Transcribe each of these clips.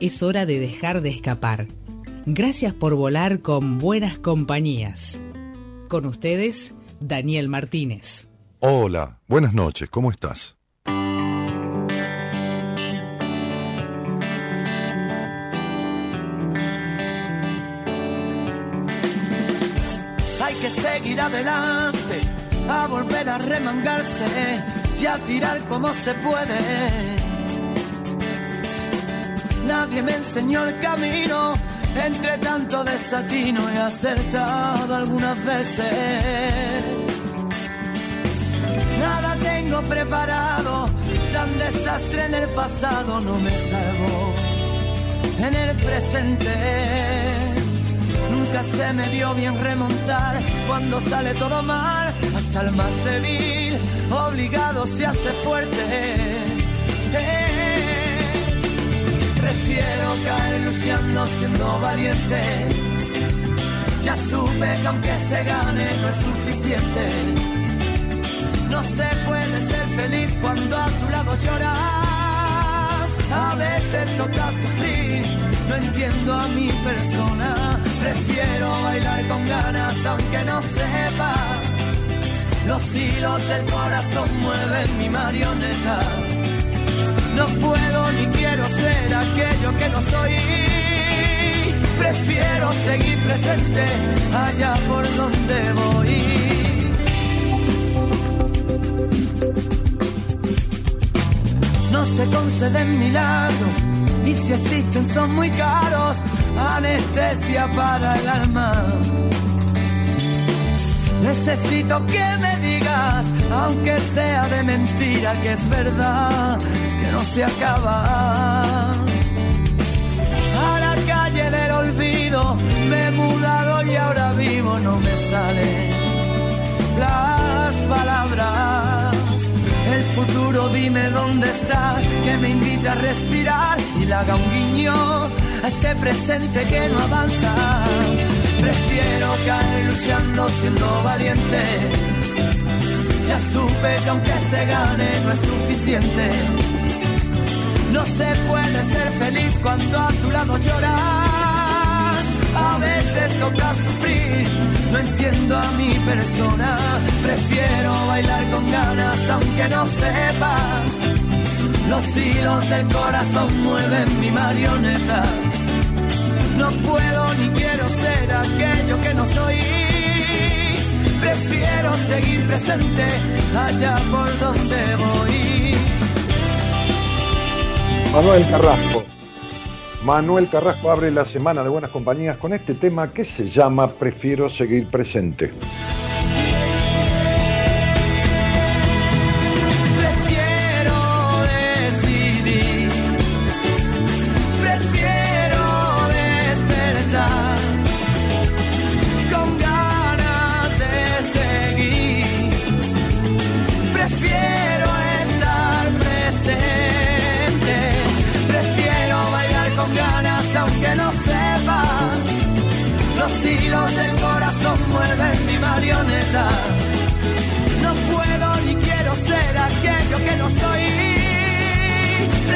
es hora de dejar de escapar. Gracias por volar con buenas compañías. Con ustedes, Daniel Martínez. Hola, buenas noches, ¿cómo estás? Hay que seguir adelante, a volver a remangarse y a tirar como se puede Nadie me enseñó el camino, entre tanto desatino he acertado algunas veces. Nada tengo preparado, tan desastre en el pasado no me salvo. En el presente nunca se me dio bien remontar cuando sale todo mal, hasta el más débil obligado se hace fuerte. Prefiero caer luchando siendo valiente. Ya supe que aunque se gane no es suficiente. No se puede ser feliz cuando a tu lado llorar. A veces toca sufrir, no entiendo a mi persona. Prefiero bailar con ganas aunque no sepa. Los hilos del corazón mueven mi marioneta no puedo ni quiero ser aquello que no soy. Prefiero seguir presente allá por donde voy. No se conceden milagros y si existen son muy caros. Anestesia para el alma. Necesito que me digas, aunque sea de mentira, que es verdad no se acaba. A la calle del olvido me he mudado y ahora vivo, no me salen las palabras. El futuro dime dónde está, que me invita a respirar y le haga un guiño a este presente que no avanza. Prefiero caer luchando siendo valiente. Ya supe que aunque se gane no es suficiente no se puede ser feliz cuando a tu lado llorar. A veces toca sufrir, no entiendo a mi persona. Prefiero bailar con ganas aunque no sepa. Los hilos del corazón mueven mi marioneta. No puedo ni quiero ser aquello que no soy. Prefiero seguir presente allá por donde voy. Manuel Carrasco. Manuel Carrasco abre la semana de buenas compañías con este tema que se llama Prefiero seguir presente.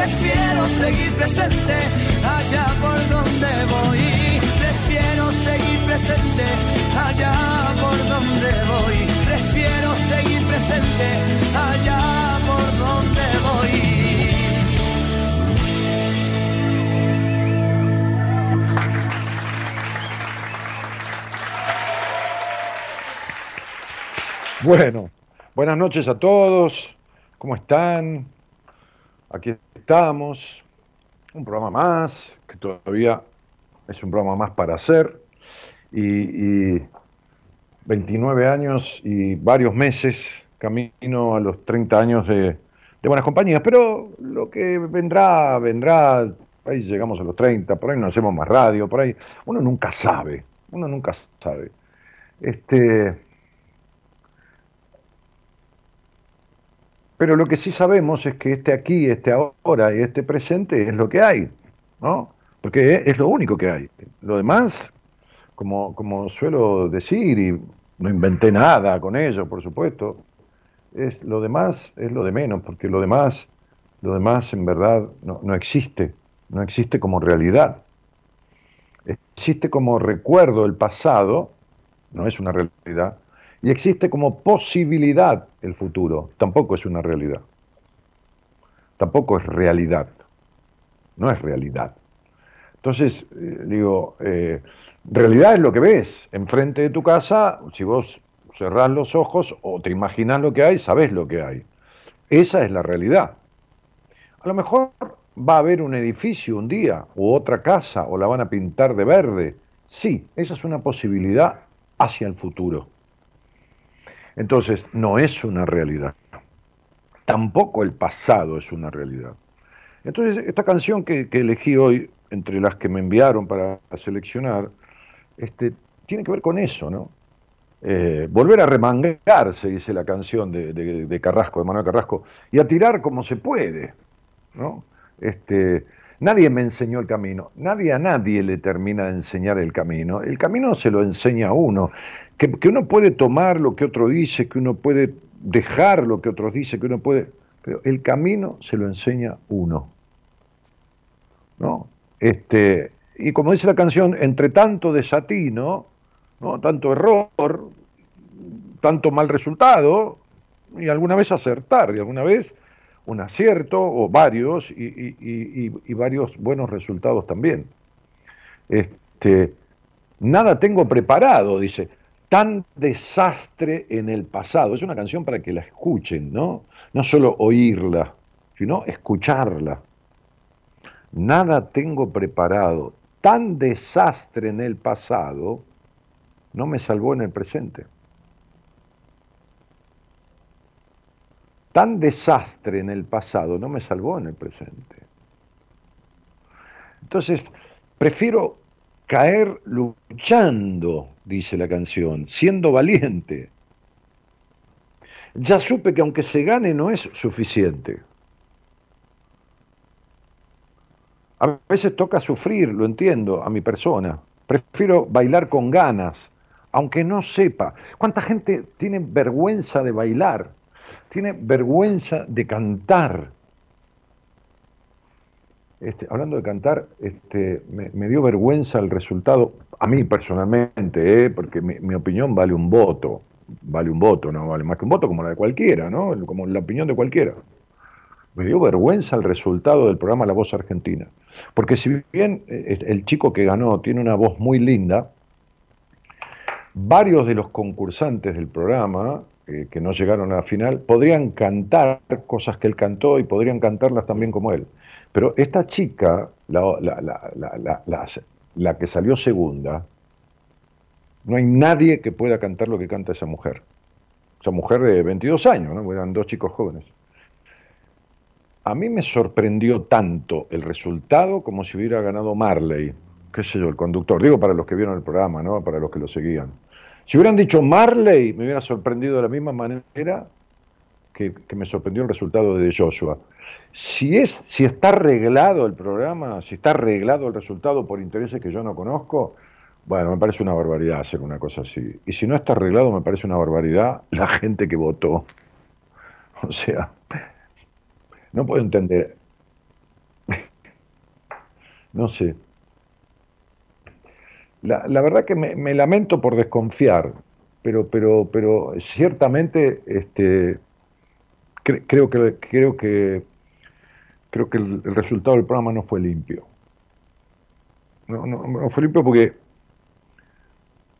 Prefiero seguir presente allá por donde voy. Prefiero seguir presente allá por donde voy. Prefiero seguir presente allá por donde voy. Bueno, buenas noches a todos. ¿Cómo están? Aquí estamos. Un programa más, que todavía es un programa más para hacer. Y, 29 años y varios meses camino a los 30 años de, de buenas compañías. Pero lo que vendrá, vendrá ahí llegamos a los 30, por ahí no hacemos más radio, por ahí. Uno nunca sabe, uno nunca sabe. Este, pero lo que sí sabemos es que este aquí, este ahora y este presente es lo que hay, ¿no? Porque es lo único que hay. Lo demás, como, como suelo decir, y no inventé nada con ello, por supuesto, es lo demás es lo de menos, porque lo demás, lo demás en verdad no, no existe, no existe como realidad. Existe como recuerdo del pasado, no es una realidad, y existe como posibilidad el futuro, tampoco es una realidad. Tampoco es realidad, no es realidad. Entonces, eh, digo, eh, realidad es lo que ves enfrente de tu casa, si vos cerrás los ojos o te imaginas lo que hay, sabes lo que hay. Esa es la realidad. A lo mejor va a haber un edificio un día, o otra casa, o la van a pintar de verde. Sí, esa es una posibilidad hacia el futuro. Entonces, no es una realidad. Tampoco el pasado es una realidad. Entonces, esta canción que, elegí hoy, entre las que me enviaron para seleccionar, este, tiene que ver con eso, ¿no? Eh, volver a remangarse, dice la canción de, Carrasco, de Manuel Carrasco, y a tirar como se puede. ¿no? Este, nadie me enseñó el camino, nadie a nadie le termina de enseñar el camino. El camino se lo enseña a uno, que, uno puede tomar lo que otro dice, que uno puede dejar lo que otros dicen, que uno puede... Pero el camino se lo enseña uno. ¿no? Este, y como dice la canción, entre tanto desatino, tanto error, tanto mal resultado, y alguna vez acertar, y alguna vez un acierto, o varios, y, varios buenos resultados también. Este, nada tengo preparado, dice, tan desastre en el pasado. Es una canción para que la escuchen, ¿no? No solo oírla, sino escucharla. Nada tengo preparado, tan desastre en el pasado no me salvó en el presente. Tan desastre en el pasado no me salvó en el presente. Entonces, prefiero caer luchando, dice la canción, siendo valiente. Ya supe que aunque se gane no es suficiente. A veces toca sufrir, lo entiendo, a mi persona. Prefiero bailar con ganas, aunque no sepa. ¿Cuánta gente tiene vergüenza de bailar? Tiene vergüenza de cantar. Este, hablando de cantar, este, me, dio vergüenza el resultado, a mí personalmente, ¿eh? porque mi, opinión vale un voto, vale un voto, no vale más que un voto como la de cualquiera, ¿no? como la opinión de cualquiera. Me dio vergüenza el resultado del programa La Voz Argentina, porque si bien eh, el chico que ganó tiene una voz muy linda, varios de los concursantes del programa, eh, que no llegaron a la final, podrían cantar cosas que él cantó y podrían cantarlas también como él. Pero esta chica, la, que salió segunda, no hay nadie que pueda cantar lo que canta esa mujer. Esa mujer de 22 años, ¿no? eran dos chicos jóvenes. A mí me sorprendió tanto el resultado como si hubiera ganado Marley, qué sé yo, el conductor. Digo para los que vieron el programa, ¿no? Para los que lo seguían. Si hubieran dicho Marley, me hubiera sorprendido de la misma manera que, me sorprendió el resultado de Joshua. Si, es, si está arreglado el programa, si está arreglado el resultado por intereses que yo no conozco, bueno, me parece una barbaridad hacer una cosa así. Y si no está arreglado, me parece una barbaridad la gente que votó. O sea, no puedo entender. No sé. La, verdad que me, lamento por desconfiar, pero, pero, pero ciertamente este, creo, que, creo, que, creo que el, resultado del programa no fue limpio. No, no, fue limpio porque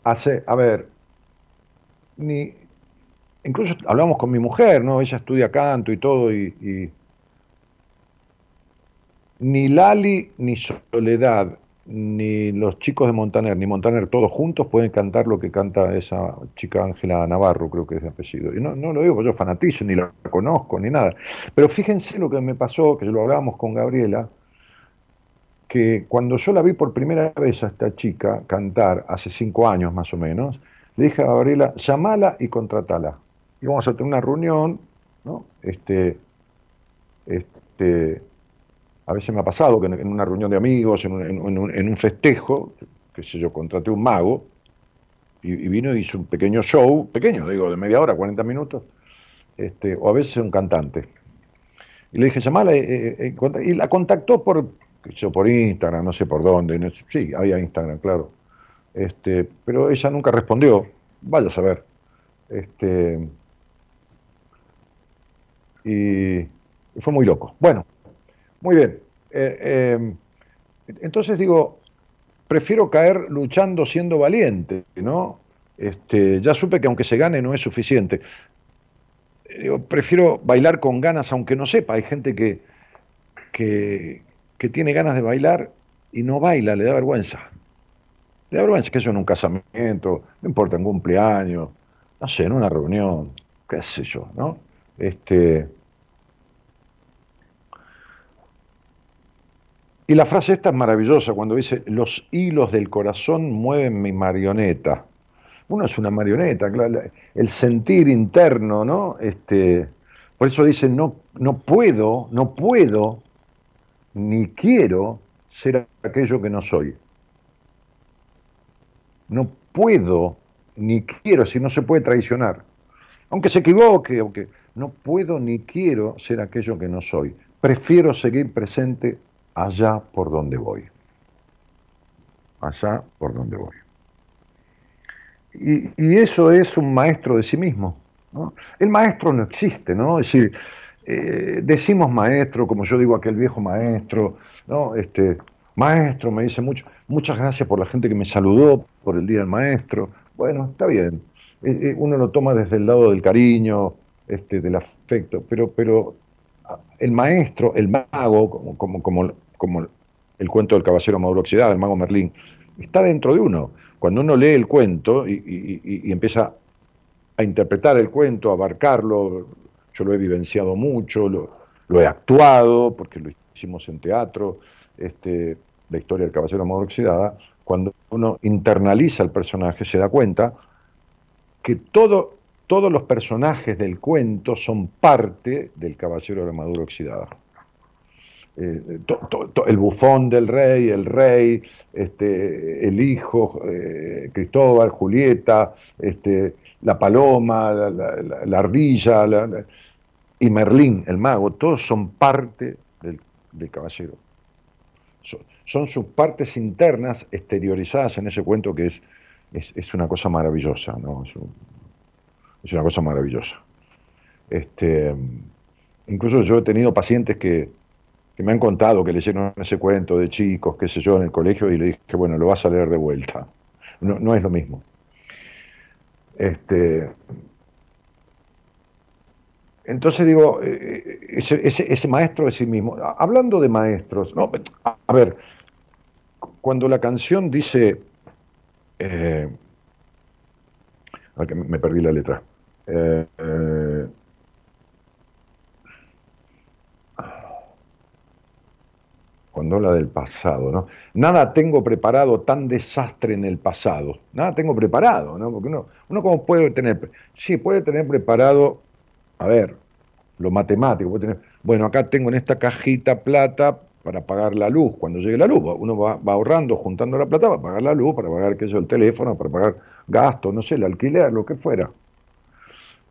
hace, a ver, ni, incluso hablamos con mi mujer, ¿no? Ella estudia canto y todo, y ni Lali ni Soledad ni los chicos de Montaner, ni Montaner, todos juntos pueden cantar lo que canta esa chica Ángela Navarro, creo que es de apellido. Y no, no lo digo yo fanatizo, ni la conozco, ni nada. Pero fíjense lo que me pasó, que lo hablábamos con Gabriela, que cuando yo la vi por primera vez a esta chica cantar, hace cinco años más o menos, le dije a Gabriela, llamala y contratala. Y vamos a tener una reunión, ¿no? Este, este, a veces me ha pasado que en una reunión de amigos, en un, festejo, qué sé yo, contraté un mago y, vino y hizo un pequeño show, pequeño, digo, de media hora, 40 minutos, este, o a veces un cantante. Y le dije, llamala, eh, eh, eh, y la contactó por, yo, por Instagram, no sé por dónde, sí, había Instagram, claro. Este, pero ella nunca respondió, vaya a saber. Este, y fue muy loco. Bueno, muy bien. entonces digo, prefiero caer luchando siendo valiente, ¿no? Este, ya supe que aunque se gane no es suficiente. prefiero bailar con ganas aunque no sepa. Hay gente que, que, tiene ganas de bailar y no baila, le da vergüenza. Le da vergüenza que eso en un casamiento, no importa, en un cumpleaños, no sé, en una reunión, qué sé yo, ¿no? Este, Y la frase esta es maravillosa cuando dice, los hilos del corazón mueven mi marioneta. Uno es una marioneta, el sentir interno, ¿no? Este, por eso dice, no, no puedo, no puedo, ni quiero ser aquello que no soy. No puedo, ni quiero, si no se puede traicionar. Aunque se equivoque, aunque no puedo ni quiero ser aquello que no soy. Prefiero seguir presente allá por donde voy. Allá por donde voy. Y, eso es un maestro de sí mismo. El maestro no existe, ¿no? Es decir, eh, decimos maestro, como yo digo aquel viejo maestro, ¿no? Este, maestro, me dice mucho, muchas gracias por la gente que me saludó por el Día del Maestro. Bueno, está bien. Eh, eh, uno lo toma desde el lado del cariño, este, del afecto, pero, pero el maestro, el mago, como, como, como, como el cuento del caballero Maduro Oxidado, el mago Merlín, está dentro de uno. Cuando uno lee el cuento y, empieza a interpretar el cuento, a abarcarlo, yo lo he vivenciado mucho, lo, he actuado, porque lo hicimos en teatro, este, la historia del caballero Maduro Oxidada, cuando uno internaliza el personaje se da cuenta que todo, todos los personajes del cuento son parte del caballero de Maduro Oxidada. Eh, el bufón del rey, el rey, este, el hijo, eh, Cristóbal, Julieta, este, la paloma, la, ardilla, y Merlín, el mago, todos son parte del, caballero. Son, sus partes internas exteriorizadas en ese cuento que es, es, una cosa maravillosa, ¿no? Es, una cosa maravillosa. Este, incluso yo he tenido pacientes que, que me han contado que leyeron ese cuento de chicos, qué sé yo, en el colegio y le dije, bueno, lo vas a leer de vuelta. No, no es lo mismo. Este, entonces digo, eh, ese, ese, maestro de sí mismo, hablando de maestros, no, a, ver, cuando la canción dice, eh, me perdí la letra, eh, eh cuando habla del pasado, ¿no? Nada tengo preparado, tan desastre en el pasado. Nada tengo preparado, ¿no? Porque uno, uno como puede tener, sí, puede tener preparado, a ver, lo matemático, puede tener, bueno, acá tengo en esta cajita plata para pagar la luz, cuando llegue la luz, uno va, ahorrando, juntando la plata para pagar la luz, para pagar, qué el teléfono, para pagar gastos, no sé, el alquiler, lo que fuera.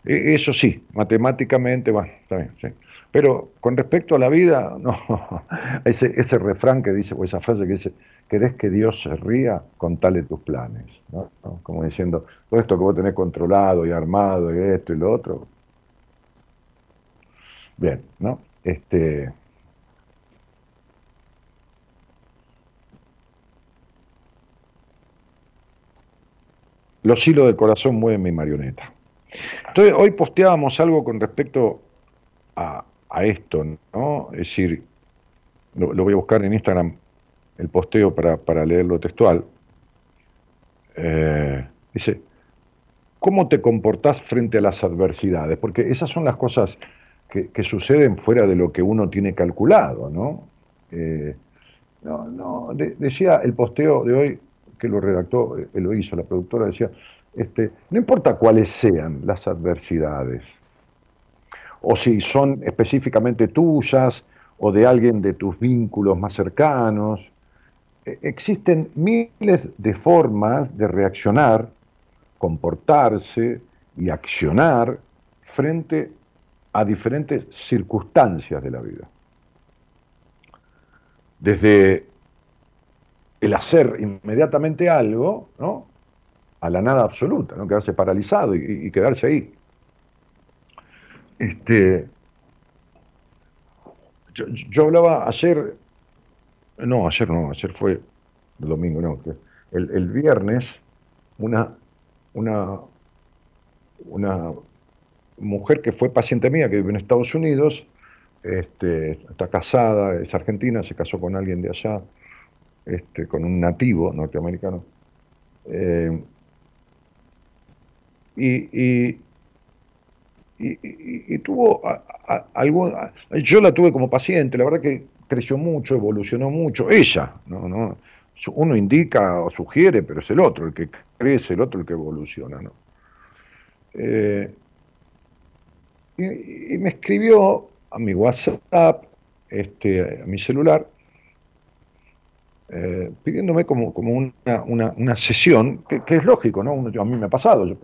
E, eso sí, matemáticamente, bueno, está bien, sí. Pero con respecto a la vida, no, ese, refrán que dice, o esa frase que dice, ¿querés que Dios se ría? Contale tus planes, ¿no? Como diciendo, todo esto que vos tenés controlado y armado y esto y lo otro. Bien, ¿no? Este, Los hilos del corazón mueven mi marioneta. Entonces, hoy posteábamos algo con respecto a, a esto, ¿no? Es decir, lo, voy a buscar en Instagram, el posteo para, leerlo textual. Eh, dice, ¿cómo te comportás frente a las adversidades? Porque esas son las cosas que, suceden fuera de lo que uno tiene calculado, ¿no? Eh, no, no, decía el posteo de hoy, que lo redactó, eh, lo hizo, la productora decía, este, no importa cuáles sean las adversidades, o si son específicamente tuyas o de alguien de tus vínculos más cercanos, e, existen miles de formas de reaccionar, comportarse y accionar frente a diferentes circunstancias de la vida. Desde el hacer inmediatamente algo, ¿no? a la nada absoluta, ¿no? quedarse paralizado y, quedarse ahí. Este, yo, hablaba ayer, no, ayer no, ayer fue el domingo, no, el, el viernes, una, una, una mujer que fue paciente mía, que vive en Estados Unidos, este, está casada, es argentina, se casó con alguien de allá, este, con un nativo norteamericano. Eh, y, y, tuvo algo, yo la tuve como paciente, la verdad que creció mucho, evolucionó mucho, ella, ¿no? ¿no? uno indica o sugiere, pero es el otro el que crece, el otro el que evoluciona. ¿no? Eh, y, me escribió a mi WhatsApp, este, a mi celular, eh, pidiéndome como, como una, una, sesión, que, es lógico, ¿no? a mí me ha pasado. Yo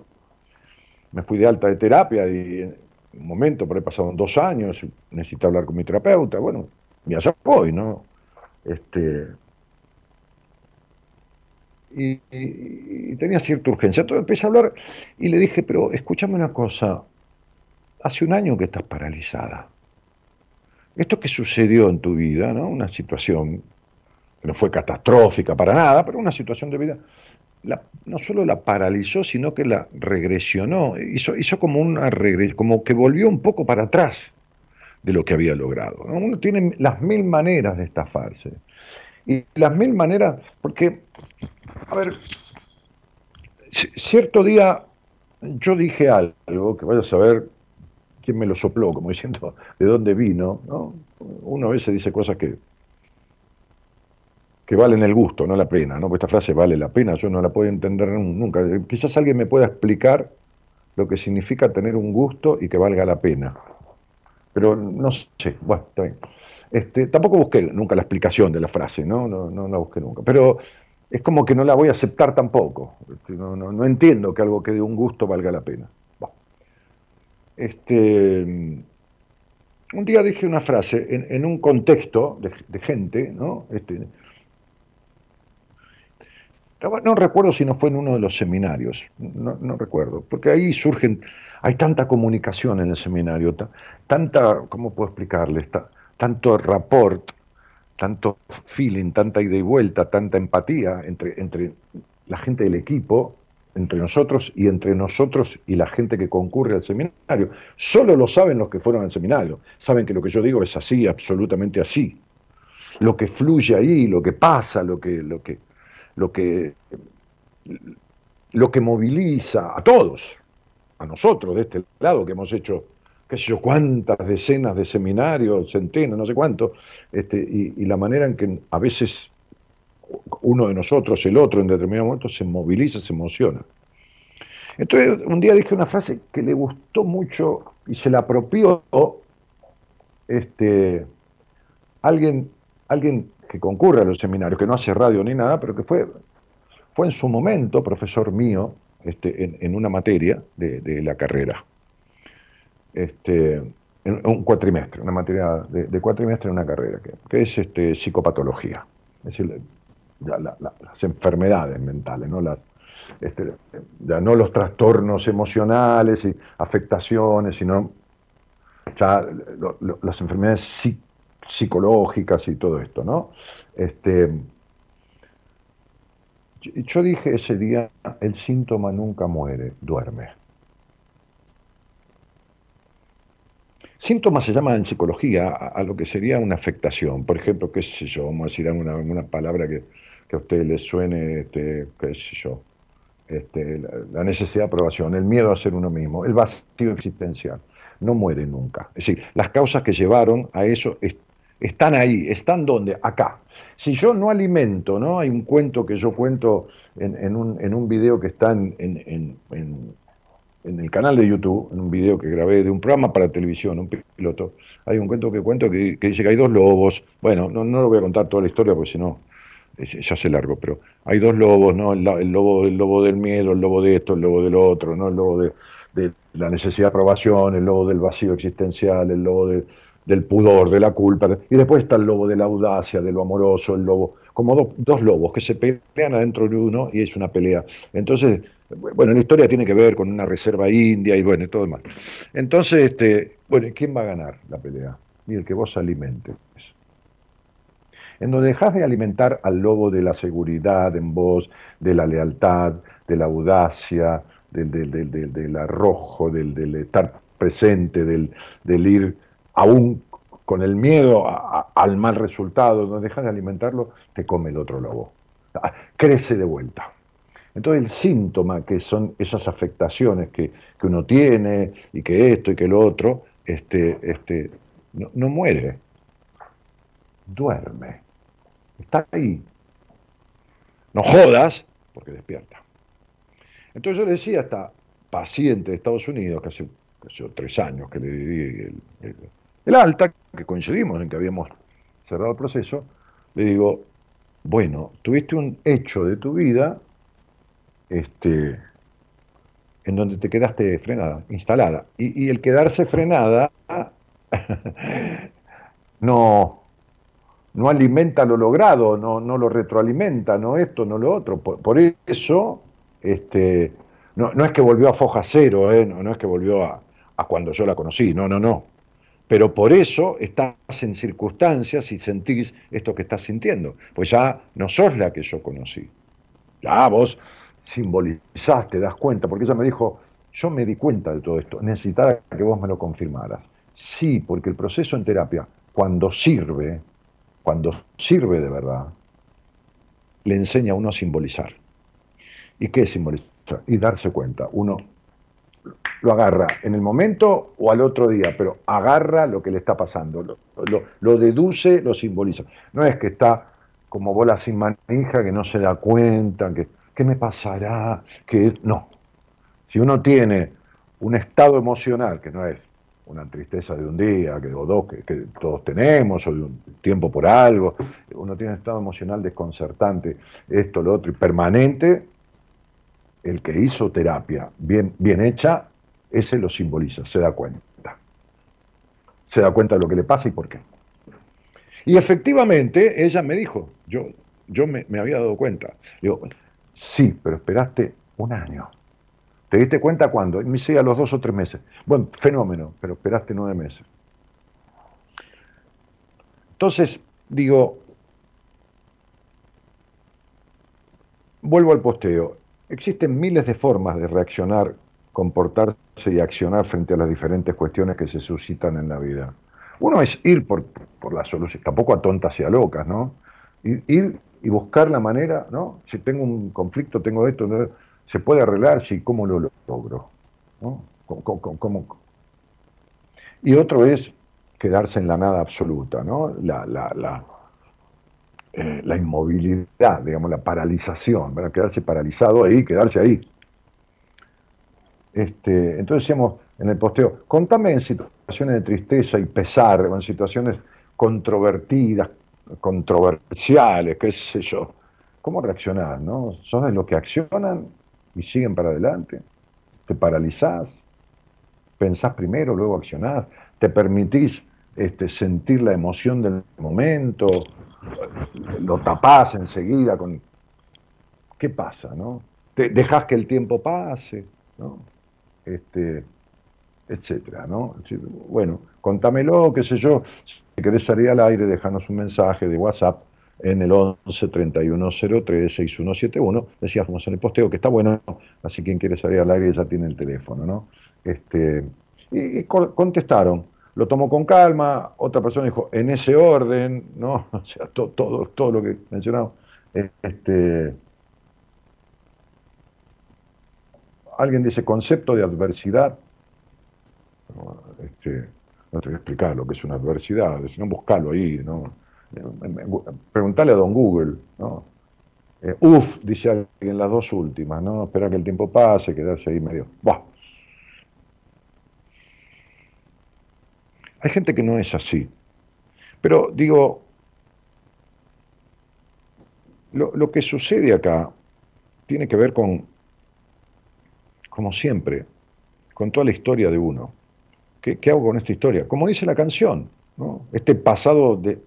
me fui de alta de terapia y un momento, por ahí pasaron dos años, necesité hablar con mi terapeuta, bueno, y allá voy, ¿no? Este, y, tenía cierta urgencia. Entonces empecé a hablar y le dije, pero escúchame una cosa, hace un año que estás paralizada. Esto que sucedió en tu vida, ¿no? Una situación que no fue catastrófica para nada, pero una situación de vida, no solo la paralizó, sino que la regresionó, hizo, hizo como una como que volvió un poco para atrás de lo que había logrado. Uno tiene las mil maneras de estafarse. Y las mil maneras, porque, a ver, cierto día yo dije algo, que vaya a saber quién me lo sopló, como diciendo de dónde vino, ¿no? Uno a veces dice cosas que, que valen el gusto, no la pena, ¿no? Porque esta frase vale la pena, yo no la puedo entender nunca. Quizás alguien me pueda explicar lo que significa tener un gusto y que valga la pena. Pero no sé, bueno, está bien. Este, tampoco busqué nunca la explicación de la frase, ¿no? No, no, la busqué nunca. Pero es como que no la voy a aceptar tampoco. Este, no, no, entiendo que algo que dé un gusto valga la pena. Este, un día dije una frase en, un contexto de, gente, ¿no? Este, no recuerdo si no fue en uno de los seminarios, no, recuerdo, porque ahí surgen, hay tanta comunicación en el seminario, tanta, ¿cómo puedo explicarle? tanto rapport, tanto feeling, tanta ida y vuelta, tanta empatía entre, entre la gente del equipo, entre nosotros y entre nosotros y la gente que concurre al seminario. Solo lo saben los que fueron al seminario. Saben que lo que yo digo es así, absolutamente así. Lo que fluye ahí, lo que pasa, lo que, lo que, lo que, lo que moviliza a todos, a nosotros de este lado que hemos hecho qué sé yo, cuántas decenas de seminarios, centenas, no sé cuánto, este, y, la manera en que a veces uno de nosotros, el otro, en determinado momento se moviliza, se emociona. Entonces, un día dije una frase que le gustó mucho y se la apropió este, alguien, alguien que concurre a los seminarios, que no hace radio ni nada, pero que fue, fue en su momento profesor mío este, en, una materia de la carrera. Este, un cuatrimestre, una materia de, cuatrimestre en una carrera, que, es este, psicopatología, es decir, las enfermedades mentales, no, las, este, ya no los trastornos emocionales y afectaciones, sino ya las enfermedades psicológicas y todo esto, ¿no? Este, yo dije ese día, el síntoma nunca muere, duerme. Síntomas se llama en psicología a, lo que sería una afectación. Por ejemplo, qué sé yo, vamos a decir una, palabra que, a usted le suene, este, qué sé yo, este, la, necesidad de aprobación, el miedo a ser uno mismo, el vacío existencial. No muere nunca. Es decir, las causas que llevaron a eso están ahí, están donde, acá. Si yo no alimento, ¿no? Hay un cuento que yo cuento en, un, en un, video que está en, en, el canal de YouTube, en un video que grabé de un programa para televisión, un piloto. Hay un cuento que cuento que, dice que hay dos lobos. Bueno, no, no lo voy a contar toda la historia porque si no ya se largo, pero hay dos lobos, ¿no? El, lobo, el lobo del miedo, el lobo de esto, el lobo del otro, ¿no? El lobo de, de la necesidad de aprobación, el lobo del vacío existencial, el lobo de, del pudor, de la culpa, y después está el lobo de la audacia, de lo amoroso, el lobo, como dos lobos que se pelean adentro de uno y es una pelea. Entonces, bueno, la historia tiene que ver con una reserva india y bueno, todo demás. Entonces, este, bueno, ¿quién va a ganar la pelea? Y el que vos alimentes. En donde dejas de alimentar al lobo de la seguridad en vos, de la lealtad, de la audacia, del arrojo, del, estar presente, del, ir aún con el miedo al mal resultado, no dejas de alimentarlo, te come el otro lobo. Crece de vuelta. Entonces el síntoma, que son esas afectaciones que, uno tiene, y que esto y que lo otro, este, este, no, muere, duerme, está ahí. No jodas, porque despierta. Entonces yo decía a esta paciente de Estados Unidos, que hace, tres años que le di el alta, que coincidimos en que habíamos cerrado el proceso, le digo, bueno, tuviste un hecho de tu vida este, en donde te quedaste frenada, instalada. Y, el quedarse frenada no, no alimenta lo logrado, no, no lo retroalimenta, no esto, no lo otro. Por, eso, este, no, no, es que volvió a foja cero, ¿eh? no, no, es que volvió a, a cuando yo la conocí, no, no, no. Pero por eso estás en circunstancias y sentís esto que estás sintiendo. Pues ya no sos la que yo conocí. Ya vos simbolizás, te das cuenta, porque ella me dijo, yo me di cuenta de todo esto, necesitaba que vos me lo confirmaras. Sí, porque el proceso en terapia, cuando sirve, cuando sirve de verdad, le enseña a uno a simbolizar. ¿Y qué es simbolizar? Y darse cuenta. Uno lo agarra en el momento o al otro día, pero agarra lo que le está pasando, lo, deduce, lo simboliza. No es que está como bola sin manija, que no se da cuenta, que ¿qué me pasará? Que no. Si uno tiene un estado emocional, que no es una tristeza de un día, que, o dos que, que, todos tenemos, o de un tiempo por algo, uno tiene un estado emocional desconcertante, esto, lo otro, y permanente, el que hizo terapia bien, bien hecha, ese lo simboliza, se da cuenta. Se da cuenta de lo que le pasa y por qué. Y efectivamente, ella me dijo, yo, yo me, había dado cuenta. Digo, sí, pero esperaste un año. ¿Te diste cuenta cuándo? Me dice a los dos o tres meses. Bueno, fenómeno, pero esperaste nueve meses. Entonces, digo, vuelvo al posteo. Existen miles de formas de reaccionar, comportarse y accionar frente a las diferentes cuestiones que se suscitan en la vida. Uno es ir por, la solución, tampoco a tontas y a locas, ¿no? Ir, y buscar la manera, ¿no? Si tengo un conflicto, tengo esto, se puede arreglar, sí, ¿cómo lo logro? ¿no? Y otro es quedarse en la nada absoluta, ¿no? La, la, la, eh, la inmovilidad, digamos, la paralización, para quedarse paralizado ahí, quedarse ahí. Este, entonces decíamos en el posteo, contame en situaciones de tristeza y pesar, en situaciones controvertidas, controversiales, qué sé yo, ¿cómo reaccionás? No? ¿Sos de los que accionan y siguen para adelante? ¿Te paralizás? ¿Pensás primero, luego accionás? ¿Te permitís este, sentir la emoción del momento? Lo tapás enseguida con... ¿Qué pasa, no? Te dejás que el tiempo pase, ¿no? Este, etcétera, ¿no? Bueno, contámelo, qué sé yo, si querés salir al aire, déjanos un mensaje de WhatsApp en el 11 3103 6171, decíamos en el posteo que está bueno, así quien quiere salir al aire ya tiene el teléfono, ¿no? Este, y contestaron, lo tomó con calma, otra persona dijo, en ese orden, ¿no? O sea, todo, todo lo que mencionamos. Este, alguien dice concepto de adversidad. Este, no te voy a explicar lo que es una adversidad, si no buscalo ahí, ¿no? Preguntale a don Google, ¿no? Eh, uf, dice alguien las dos últimas, ¿no? Esperar que el tiempo pase, quedarse ahí medio. Buah. Hay gente que no es así. Pero digo, lo, que sucede acá tiene que ver con, como siempre, con toda la historia de uno. ¿Qué, hago con esta historia? Como dice la canción, ¿no? este pasado de,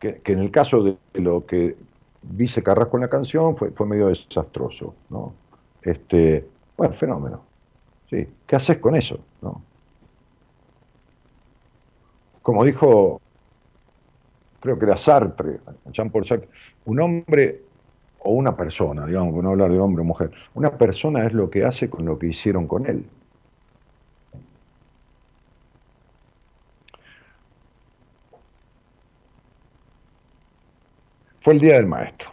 que, en el caso de lo que dice Carrasco en la canción fue, fue medio desastroso. ¿no? Este, bueno, fenómeno. ¿sí? ¿Qué haces con eso? ¿no? Como dijo, creo que era Sartre, Sartre, un hombre o una persona, digamos, por no hablar de hombre o mujer, una persona es lo que hace con lo que hicieron con él. Fue el Día del Maestro.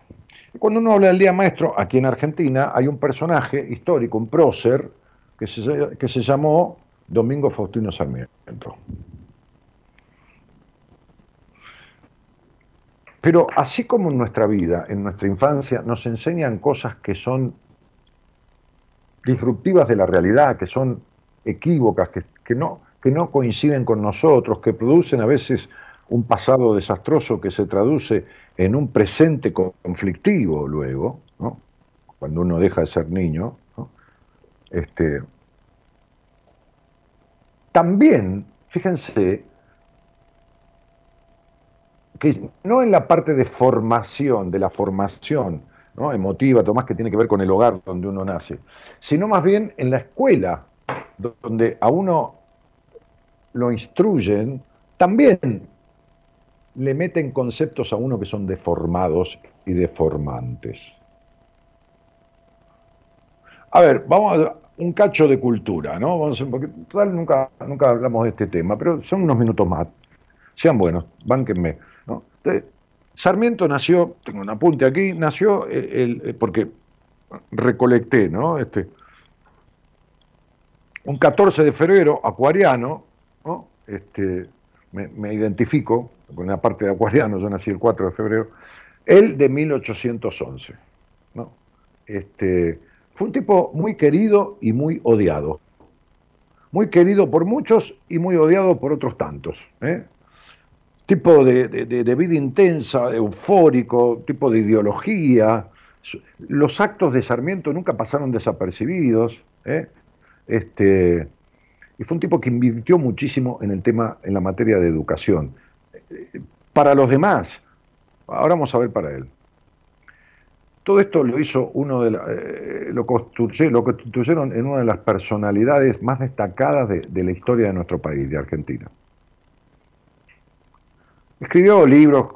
Cuando uno habla del Día Maestro, aquí en Argentina hay un personaje histórico, un prócer, que se, que se llamó Domingo Faustino Sarmiento. Pero así como en nuestra vida, en nuestra infancia, nos enseñan cosas que son disruptivas de la realidad, que son equívocas, que, no, que no coinciden con nosotros, que producen a veces un pasado desastroso que se traduce en un presente conflictivo luego, cuando uno deja de ser niño. Este, también, fíjense, no en la parte de formación, de la formación ¿no? emotiva, Tomás, que tiene que ver con el hogar donde uno nace, sino más bien en la escuela, donde a uno lo instruyen, también le meten conceptos a uno que son deformados y deformantes. A ver, vamos a un cacho de cultura, ¿no? Vamos a, porque total nunca, nunca hablamos de este tema, pero son unos minutos más. Sean buenos, bánquenme. Sarmiento nació, tengo un apunte aquí, nació eh, eh, porque recolecté, ¿no? Este, un 14 de febrero, acuariano, ¿no? Este, me, identifico con una parte de acuariano, yo nací el 4 de febrero, él de 1811, ¿no? Este, fue un tipo muy querido y muy odiado. Muy querido por muchos y muy odiado por otros tantos. ¿eh? Tipo de, vida intensa, eufórico, tipo de ideología. Los actos de Sarmiento nunca pasaron desapercibidos. ¿eh? Este, y fue un tipo que invirtió muchísimo en el tema, en la materia de educación. Para los demás, ahora vamos a ver para él. Todo esto lo hizo uno de eh, lo, constituyeron, lo, constituyeron, en una de las personalidades más destacadas de la historia de nuestro país, de Argentina. Escribió libros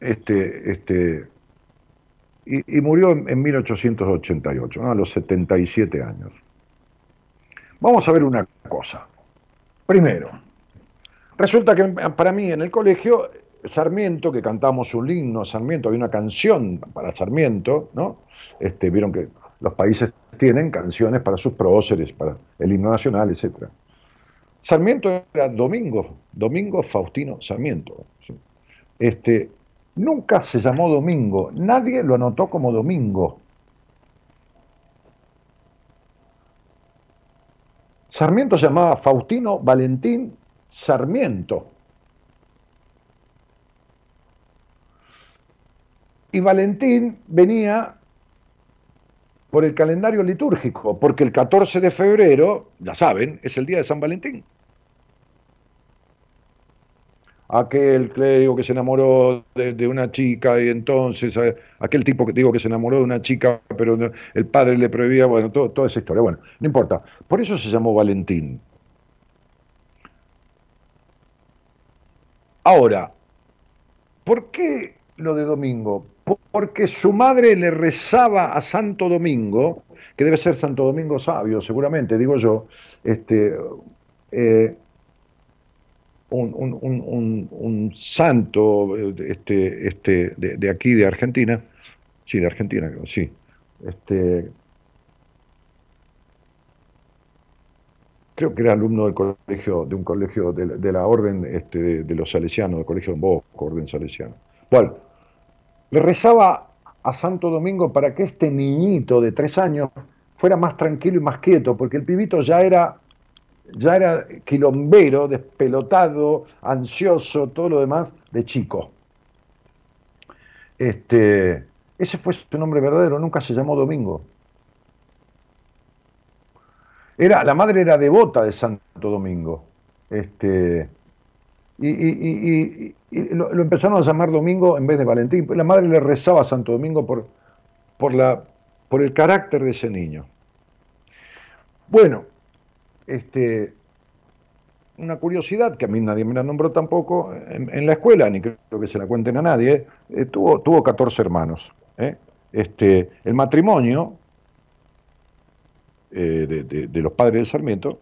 este, este, y, murió en, 1888, a los 77 años. Vamos a ver una cosa. Primero, resulta que para mí en el colegio, Sarmiento, que cantamos un himno a Sarmiento, había una canción para Sarmiento, ¿no? Este, vieron que los países tienen canciones para sus próceres, para el himno nacional, etcétera. Sarmiento era Domingo, Domingo Faustino Sarmiento. Este, nunca se llamó Domingo, nadie lo anotó como Domingo. Sarmiento se llamaba Faustino Valentín Sarmiento. Y Valentín venía por el calendario litúrgico, porque el 14 de febrero, ya saben, es el día de San Valentín aquel clérigo que se enamoró de, una chica y entonces aquel tipo que digo que se enamoró de una chica pero el padre le prohibía, bueno, toda esa historia. Bueno, no importa. Por eso se llamó Valentín. Ahora, ¿por qué lo de Domingo? Porque su madre le rezaba a Santo Domingo, que debe ser Santo Domingo sabio, seguramente, digo yo, este, eh, un, santo este, este, de, aquí, de Argentina, sí, de Argentina, sí, este, creo que era alumno del colegio, de un colegio de, la orden este, de, los salesianos, del colegio de Bosco, orden salesiano. Bueno, le rezaba a Santo Domingo para que este niñito de tres años fuera más tranquilo y más quieto, porque el pibito ya era, ya era quilombero, despelotado, ansioso, todo lo demás de chico. Este, ese fue su nombre verdadero, nunca se llamó Domingo. Era, la madre era devota de Santo Domingo. Este, y, lo, empezaron a llamar Domingo en vez de Valentín. La madre le rezaba a Santo Domingo por, por, la, por el carácter de ese niño. Bueno, este, una curiosidad que a mí nadie me la nombró tampoco en, la escuela, ni creo que se la cuenten a nadie, eh, tuvo, tuvo 14 hermanos. ¿eh? Este, el matrimonio eh, de, los padres de Sarmiento,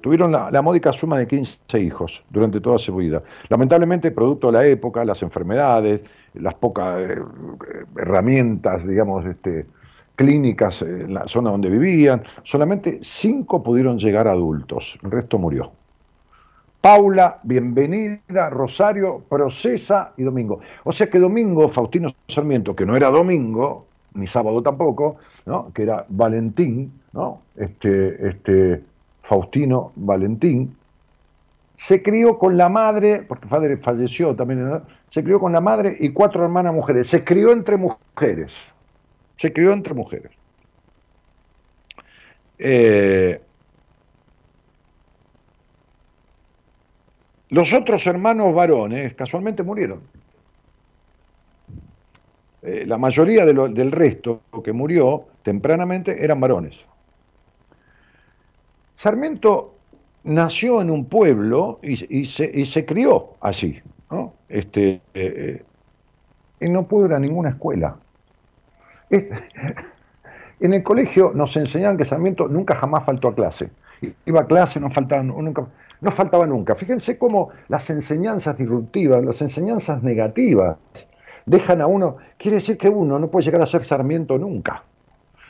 tuvieron la, módica suma de 15 hijos durante toda su vida. Lamentablemente, producto de la época, las enfermedades, las pocas herramientas, digamos, este, clínicas en la zona donde vivían, solamente cinco pudieron llegar adultos, el resto murió. Paula, bienvenida, Rosario, Procesa y Domingo. O sea que Domingo, Faustino Sarmiento, que no era Domingo, ni sábado tampoco, ¿no? que era Valentín, ¿no? este, este Faustino Valentín, se crió con la madre, porque padre falleció también, se crió con la madre y cuatro hermanas mujeres, se crió entre mujeres, se crió entre mujeres. Eh, los otros hermanos varones casualmente murieron. Eh, la mayoría del resto que murió tempranamente eran varones. Sarmiento nació en un pueblo y, se, crió así, ¿no? Este, eh, y no pudo ir a ninguna escuela. En el colegio nos enseñaban que Sarmiento nunca jamás faltó a clase. Iba a clase, no faltaba nunca. No faltaba nunca. Fíjense cómo las enseñanzas disruptivas, las enseñanzas negativas, dejan a uno, quiere decir que uno no puede llegar a ser Sarmiento nunca.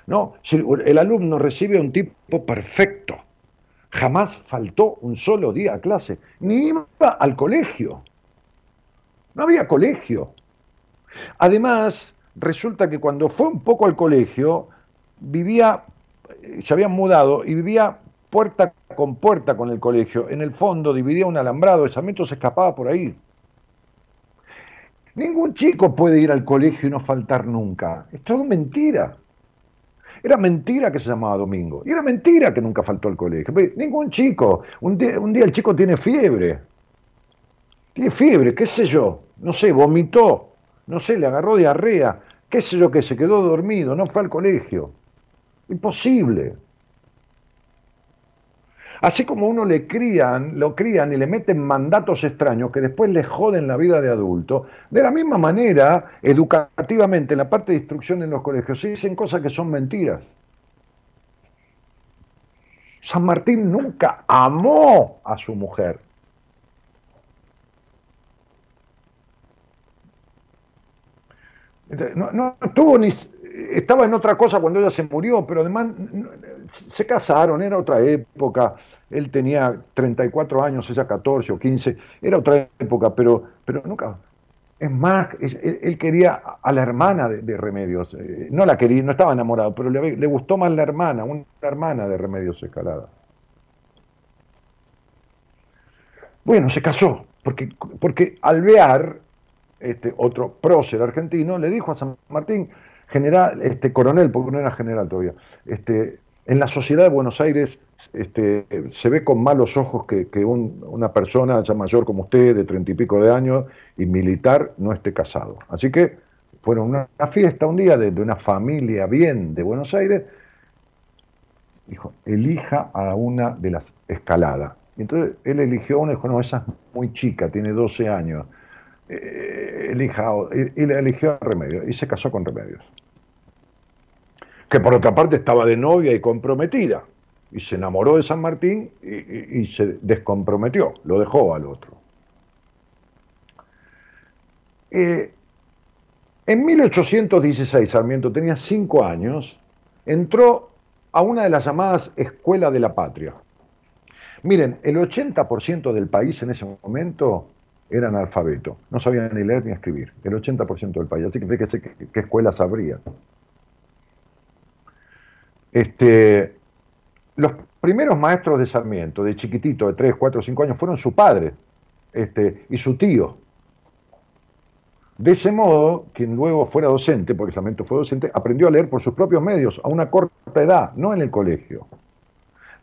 No, si el alumno recibe un tipo perfecto, jamás faltó un solo día a clase, ni iba al colegio. No había colegio. Además, resulta que cuando fue un poco al colegio, vivía, se habían mudado y vivía puerta con puerta con el colegio. En el fondo dividía un alambrado, el Sarmiento se escapaba por ahí. Ningún chico puede ir al colegio y no faltar nunca. Es todo mentira. Era mentira que se llamaba domingo. Y era mentira que nunca faltó al colegio. ningún chico. Un día, un día el chico tiene fiebre. Tiene fiebre, qué sé yo. No sé, vomitó. No sé, le agarró diarrea. Qué sé yo, que se quedó dormido. No fue al colegio. Imposible. Así como uno le crían, lo crían y le meten mandatos extraños que después le joden la vida de adulto, de la misma manera, educativamente, en la parte de instrucción en los colegios, se dicen cosas que son mentiras. San Martín nunca amó a su mujer. No, tuvo ni, estaba en otra cosa cuando ella se murió, pero además se casaron, era otra época, él tenía 34 años, ella 14 o 15, era otra época, pero, pero nunca. Es más, él, quería a la hermana de, Remedios, eh, no la quería, no estaba enamorado, pero le, gustó más la hermana, una hermana de Remedios Escalada. Bueno, se casó, porque, porque Alvear, este, otro prócer argentino, le dijo a San Martín, general, este, coronel, porque no era general todavía, este, en la sociedad de Buenos Aires este, se ve con malos ojos que, una persona ya mayor como usted, de treinta y pico de años, y militar, no esté casado. Así que fueron una fiesta un día de, una familia bien de Buenos Aires, dijo, elija a una de las escaladas. Y entonces él eligió una y dijo, no, esa es muy chica, tiene 12 años. Eh, y, le eligió a Remedios, y se casó con Remedios que por otra parte estaba de novia y comprometida, y se enamoró de San Martín y, se descomprometió, lo dejó al otro. Eh, en 1816, Sarmiento tenía cinco años, entró a una de las llamadas Escuela de la Patria. Miren, el 80% del país en ese momento era analfabeto, no sabían ni leer ni escribir, el 80% del país, así que fíjese qué, qué escuelas habría. Este, los primeros maestros de Sarmiento, de chiquitito, de 3, 4, 5 años, fueron su padre este, y su tío. De ese modo, quien luego fuera docente, porque Sarmiento fue docente, aprendió a leer por sus propios medios a una corta edad, no en el colegio.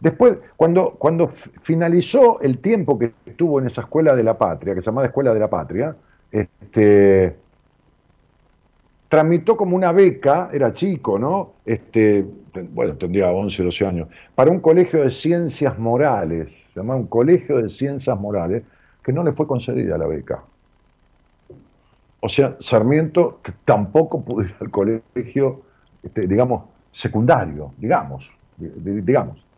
Después, cuando, cuando finalizó el tiempo que estuvo en esa escuela de la patria, que se llamaba Escuela de la Patria, este, tramitó como una beca, era chico, ¿no? Este, bueno, tendría 11, 12 años, para un colegio de ciencias morales, se llamaba un colegio de ciencias morales, que no le fue concedida la beca. O sea, Sarmiento tampoco pudo ir al colegio, este, digamos, secundario, digamos, digamos.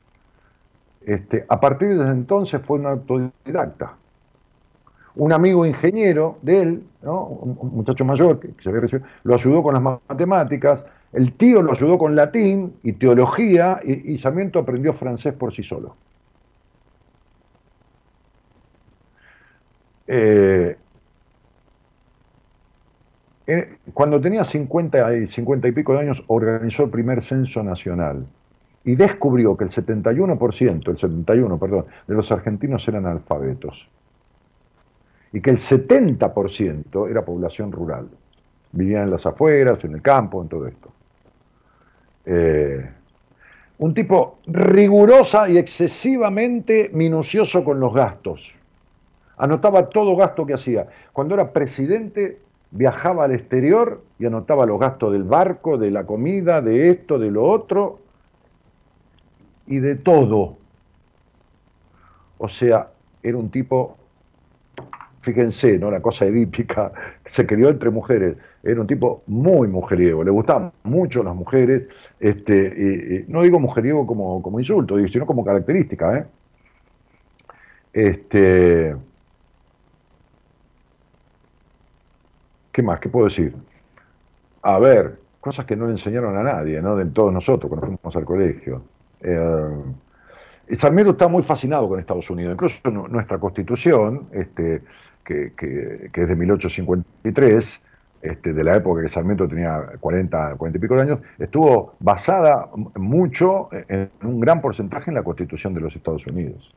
Este, a partir de entonces fue un autodidacta. Un amigo ingeniero de él, un, muchacho mayor que, se había recibido, lo ayudó con las matemáticas, el tío lo ayudó con latín y teología, y, Sarmiento aprendió francés por sí solo. Eh, cuando tenía 50 y, 50 y pico de años, organizó el primer censo nacional y descubrió que el 71%, el 71, perdón, de los argentinos eran alfabetos y que el 70% era población rural. Vivían en las afueras, en el campo, en todo esto. Eh, un tipo rigurosa y excesivamente minucioso con los gastos. Anotaba todo gasto que hacía. Cuando era presidente viajaba al exterior y anotaba los gastos del barco, de la comida, de esto, de lo otro y de todo. O sea, era un tipo fíjense, ¿no? La cosa edípica, se crió entre mujeres, era un tipo muy mujeriego, le gustaban mucho las mujeres, este, no digo mujeriego como, como insulto, sino como característica, ¿eh? Este, ¿Qué más? ¿Qué puedo decir? A ver, cosas que no le enseñaron a nadie, ¿no? De todos nosotros cuando fuimos al colegio. Eh, Sarmiento está muy fascinado con Estados Unidos. Incluso nuestra constitución, este, que, es de 1853, este, de la época que Sarmiento tenía 40, 40 y pico de años, estuvo basada mucho en un gran porcentaje en la Constitución de los Estados Unidos.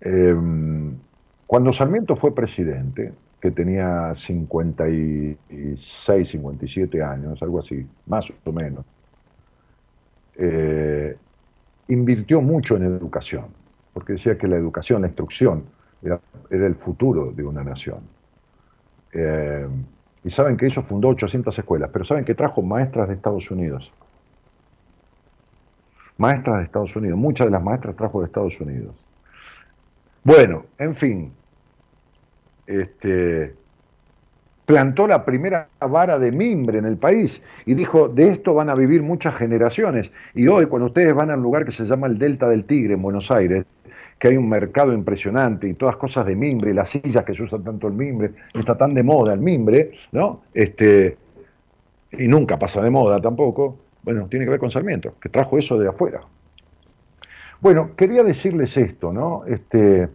Em, cuando Sarmiento fue presidente, que tenía 56, 57 años, algo así, más o menos, eh, invirtió mucho en educación, porque decía que la educación, la instrucción, era, el futuro de una nación. Eh, y saben que eso fundó 800 escuelas, pero saben que trajo maestras de Estados Unidos. Maestras de Estados Unidos, muchas de las maestras trajo de Estados Unidos. Bueno, en fin, este, plantó la primera vara de mimbre en el país y dijo, de esto van a vivir muchas generaciones. Y hoy, cuando ustedes van al lugar que se llama el Delta del Tigre en Buenos Aires, que hay un mercado impresionante y todas cosas de mimbre, las sillas que se usan tanto el mimbre, está tan de moda el mimbre, ¿no? Este, y nunca pasa de moda tampoco, bueno, tiene que ver con Sarmiento, que trajo eso de afuera. Bueno, quería decirles esto, ¿no? Este,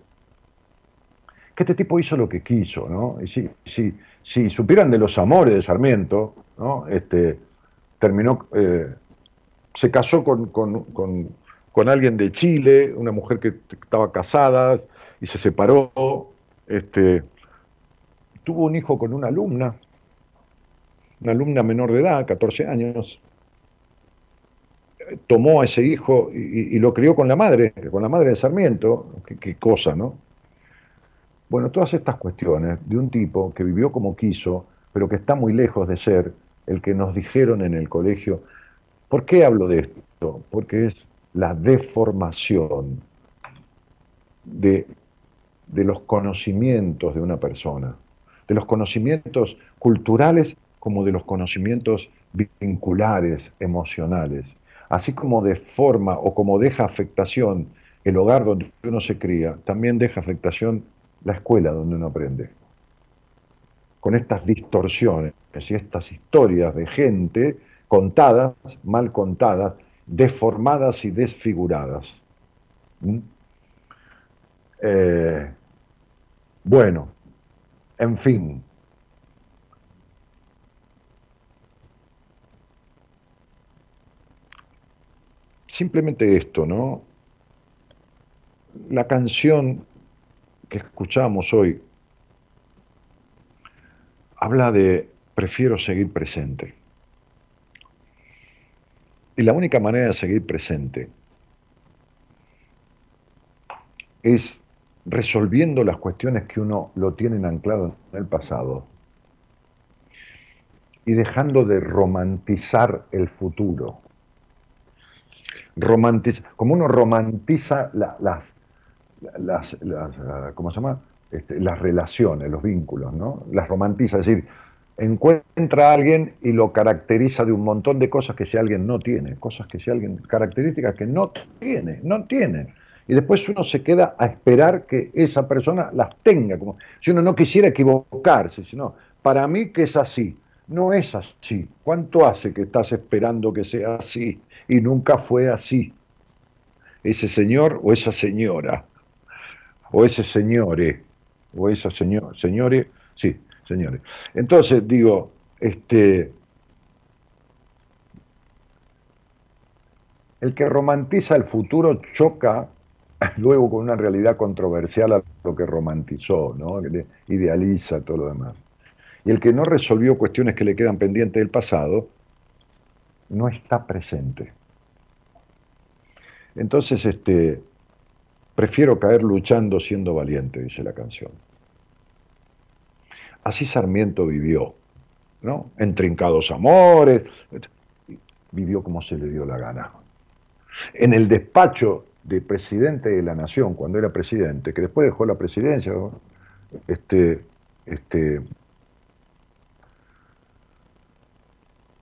que este tipo hizo lo que quiso, ¿no? Y si, si, si supieran de los amores de Sarmiento, ¿no? Este, terminó, eh, se casó con, con, con alguien de Chile, una mujer que estaba casada y se separó, este, tuvo un hijo con una alumna, una alumna menor de edad, 14 años, tomó a ese hijo y, lo crió con la madre, con la madre de Sarmiento, qué, cosa, ¿no? Bueno, todas estas cuestiones de un tipo que vivió como quiso, pero que está muy lejos de ser el que nos dijeron en el colegio. ¿Por qué hablo de esto? Porque es la deformación de, los conocimientos de una persona, de los conocimientos culturales como de los conocimientos vinculares, emocionales. Así como deforma o como deja afectación el hogar donde uno se cría, también deja afectación la escuela donde uno aprende. Con estas distorsiones y estas historias de gente contadas, mal contadas, deformadas y desfiguradas. ¿Mm? Eh, bueno, en fin. Simplemente esto, ¿no? La canción que escuchamos hoy habla de prefiero seguir presente. Y la única manera de seguir presente es resolviendo las cuestiones que uno lo tiene anclado en el pasado y dejando de romantizar el futuro. como uno romantiza las, las, ¿cómo se llama? Este, las relaciones, los vínculos, ¿no? Las romantiza, es decir, encuentra a alguien y lo caracteriza de un montón de cosas que si alguien no tiene, cosas que si alguien, características que no tiene, no tiene y después uno se queda a esperar que esa persona las tenga, como si uno no quisiera equivocarse, sino, para mí que es así, no es así. ¿Cuánto hace que estás esperando que sea así y nunca fue así? Ese señor o esa señora, o ese señore, o esa señor, señores, sí, señores. Entonces digo, este, el que romantiza el futuro choca luego con una realidad controversial a lo que romantizó, ¿no? idealiza todo lo demás. Y el que no resolvió cuestiones que le quedan pendientes del pasado, no está presente. Entonces, este, prefiero caer luchando siendo valiente, dice la canción. Así Sarmiento vivió, ¿no? Entrincados amores, vivió como se le dio la gana. En el despacho de presidente de la nación cuando era presidente, que después dejó la presidencia, este, este,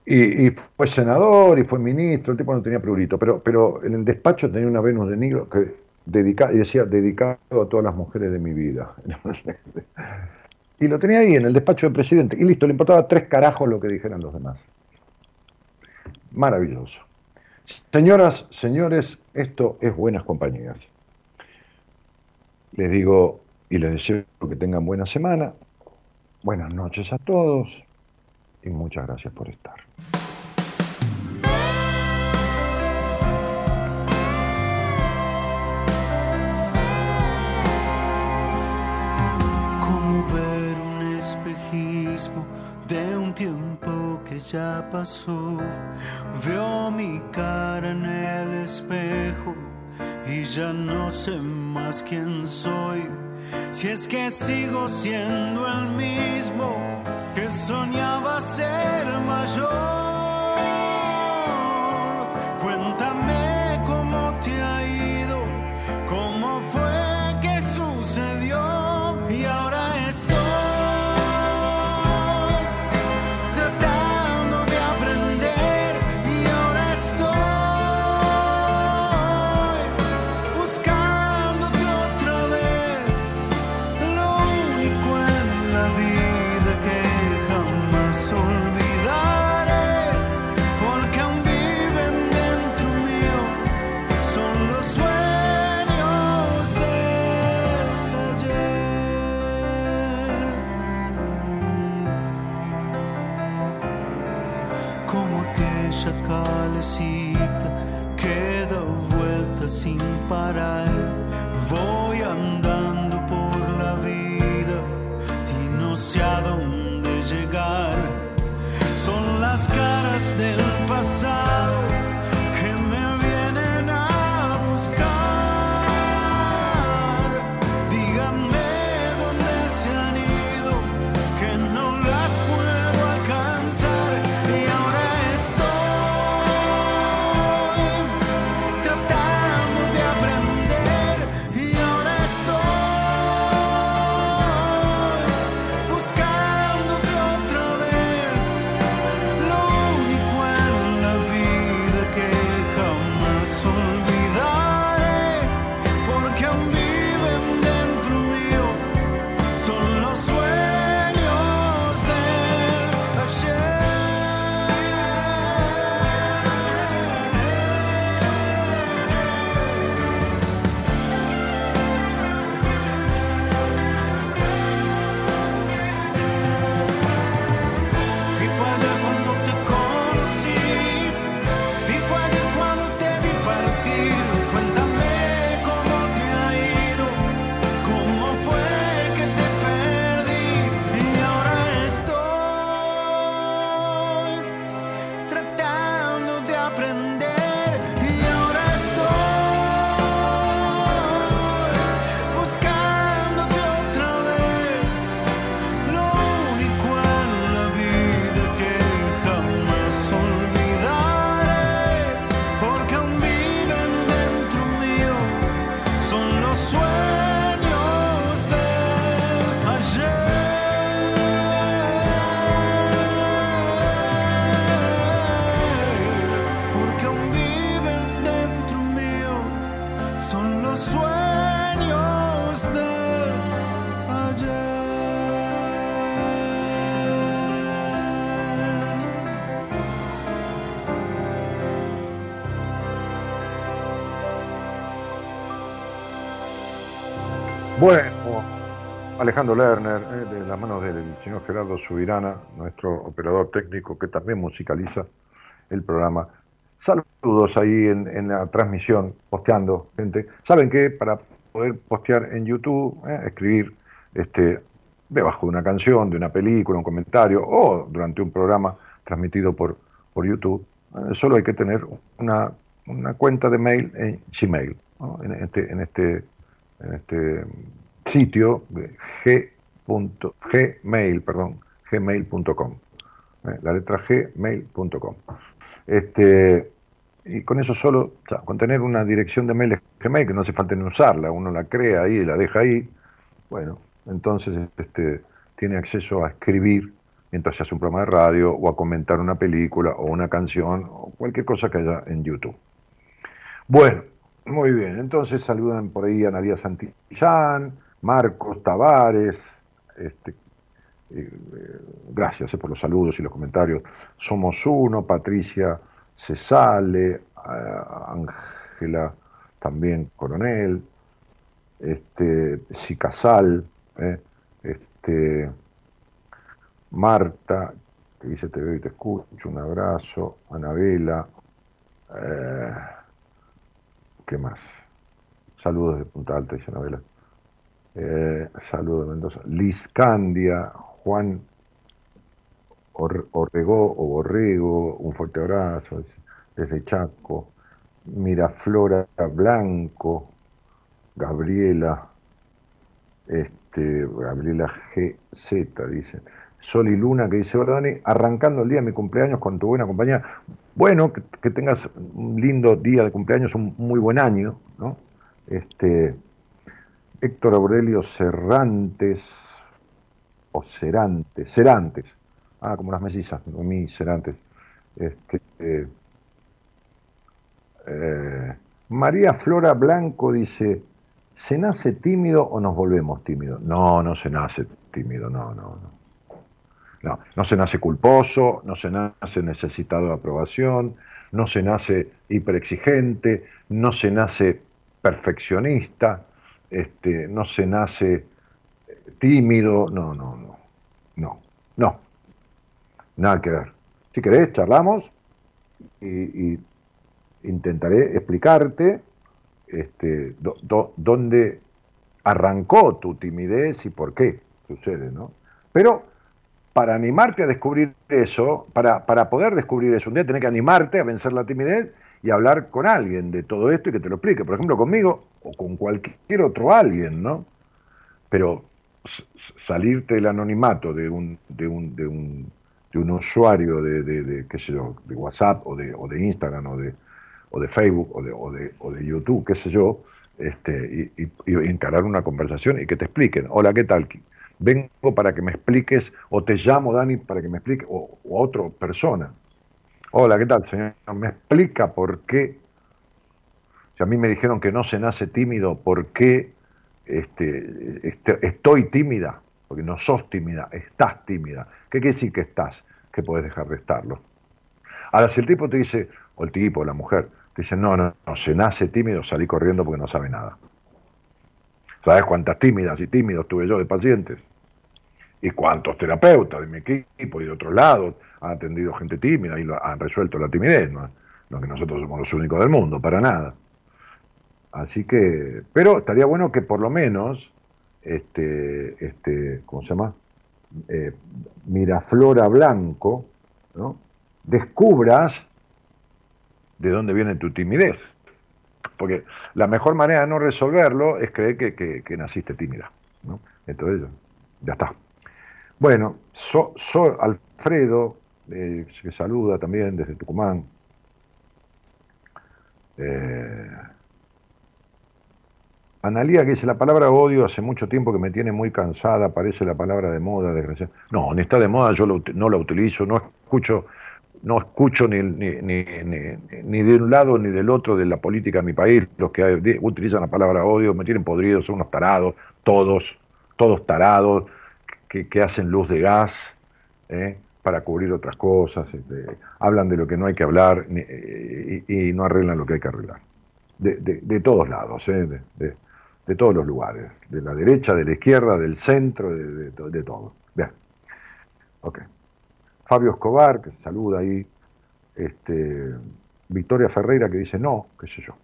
y, fue senador y fue ministro, el tipo no tenía prurito, pero, pero en el despacho tenía una Venus de Nilo que dedica, y decía, dedicado a todas las mujeres de mi vida. y lo tenía ahí en el despacho del presidente, y listo, le importaba tres carajos lo que dijeran los demás. Maravilloso. Señoras, señores, esto es Buenas Compañías. Les digo y les deseo que tengan buena semana, buenas noches a todos y muchas gracias por estar. Ya pasó. Veo mi cara en el espejo y ya no sé más quién soy. Si es que sigo siendo el mismo que soñaba ser mayor. parar. Bueno, Alejandro Lerner, eh, de las manos del señor Gerardo Subirana, nuestro operador técnico que también musicaliza el programa. Saludos ahí en, la transmisión, posteando, gente. ¿Saben qué? Para poder postear en YouTube, eh, escribir este, debajo de una canción, de una película, un comentario, o durante un programa transmitido por, por YouTube, eh, solo hay que tener una, cuenta de mail en Gmail, en, este, en este en este sitio g. gmail, perdón, gmail.com. Eh, la letra gmail.com. Este, y con eso solo, con tener una dirección de mail Gmail, que no hace falta ni usarla, uno la crea ahí y la deja ahí, bueno, entonces este, tiene acceso a escribir mientras se hace un programa de radio o a comentar una película o una canción o cualquier cosa que haya en YouTube. Bueno, muy bien, entonces saludan por ahí a Nadia Santillán, Marcos Tavares, este, eh, gracias eh, por los saludos y los comentarios. Somos uno, Patricia Cesale, Ángela también Coronel, este, Sicasal, eh, este, Marta, que dice te veo y te escucho, un abrazo, Anabela, ¿Qué más? Saludos de Punta Alta, dice Anabela. Eh, saludos de Mendoza. Liz Candia, Juan Orregó o Borrego, un fuerte abrazo desde Chaco. Miraflora Blanco, Gabriela, este, Gabriela GZ, dice. Sol y Luna, que dice, hola Dani, arrancando el día de mi cumpleaños con tu buena compañía. Bueno, que, tengas un lindo día de cumpleaños, un muy buen año, ¿no? Este, Héctor Aurelio Cerrantes, o Cerantes, Cerantes, ah, como las mesizas, mí Cerantes. Este, eh, María Flora Blanco dice, ¿se nace tímido o nos volvemos tímidos? No, no se nace tímido, no, no, no. No, no se nace culposo, no se nace necesitado de aprobación, no se nace hiperexigente, no se nace perfeccionista, este, no se nace tímido, no, no, no, no, no, nada que ver. Si querés, charlamos y, intentaré explicarte este, dónde arrancó tu timidez y por qué sucede, ¿no? Pero para animarte a descubrir eso, para, para poder descubrir eso, un día tenés que animarte a vencer la timidez y hablar con alguien de todo esto y que te lo explique. Por ejemplo, conmigo o con cualquier otro alguien, ¿no? Pero salirte del anonimato de un, de un, de un, de un usuario de, de, qué sé yo, de WhatsApp o de, o de Instagram o de, o de Facebook o de, o de, o de YouTube, qué sé yo, este, y, y, encarar una conversación y que te expliquen, hola, ¿qué tal? Vengo para que me expliques, o te llamo, Dani, para que me explique, o, otra persona. Hola, ¿qué tal, señor? ¿Me explica por qué? Si a mí me dijeron que no se nace tímido, ¿por qué este, este, estoy tímida? Porque no sos tímida, estás tímida. ¿Qué quiere decir que estás? Que puedes dejar de estarlo. Ahora, si el tipo te dice, o el tipo, o la mujer, te dice, no, no, no, se nace tímido, salí corriendo porque no sabe nada. ¿Sabes cuántas tímidas y tímidos tuve yo de pacientes? ¿Y cuántos terapeutas de mi equipo y de otro lado han atendido gente tímida y han resuelto la timidez? ¿no? que nosotros somos los únicos del mundo, para nada. Así que, pero estaría bueno que por lo menos, este, este, ¿cómo se llama? Eh, Miraflora Blanco, ¿no? descubras de dónde viene tu timidez. Porque la mejor manera de no resolverlo es creer que, naciste tímida. ¿no? Entonces, ya está. Bueno, soy Alfredo, eh, que saluda también desde Tucumán. Eh, Analía que dice, la palabra odio hace mucho tiempo que me tiene muy cansada, parece la palabra de moda, desgraciadamente. No, ni está de moda, yo no la utilizo, no escucho no escucho ni, ni, ni, ni, de un lado ni del otro de la política de mi país. Los que utilizan la palabra odio me tienen podridos, son unos tarados, todos, todos tarados, que, hacen luz de gas ¿eh? para cubrir otras cosas. Este, hablan de lo que no hay que hablar y, no arreglan lo que hay que arreglar. De, de, todos lados, ¿eh? de todos los lugares, de la derecha, de la izquierda, del centro, de, todo. Bien. Ok. Fabio Escobar, que saluda ahí, este, Victoria Ferreira que dice no, qué sé yo.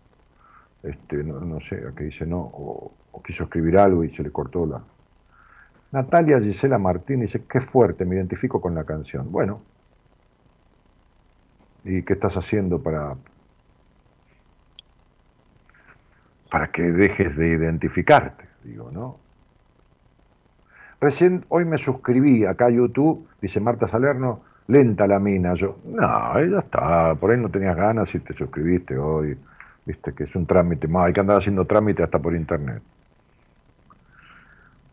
Este, no, sé, que dice no, o, quiso escribir algo y se le cortó la. Natalia Gisela Martín dice, qué fuerte, me identifico con la canción. Bueno, ¿y qué estás haciendo para, para que dejes de identificarte? Digo, ¿no? Recién hoy me suscribí acá a YouTube, dice Marta Salerno, lenta la mina. Yo, no, ya está, por ahí no tenías ganas y te suscribiste hoy. Viste que es un trámite más, hay que andar haciendo trámite hasta por internet.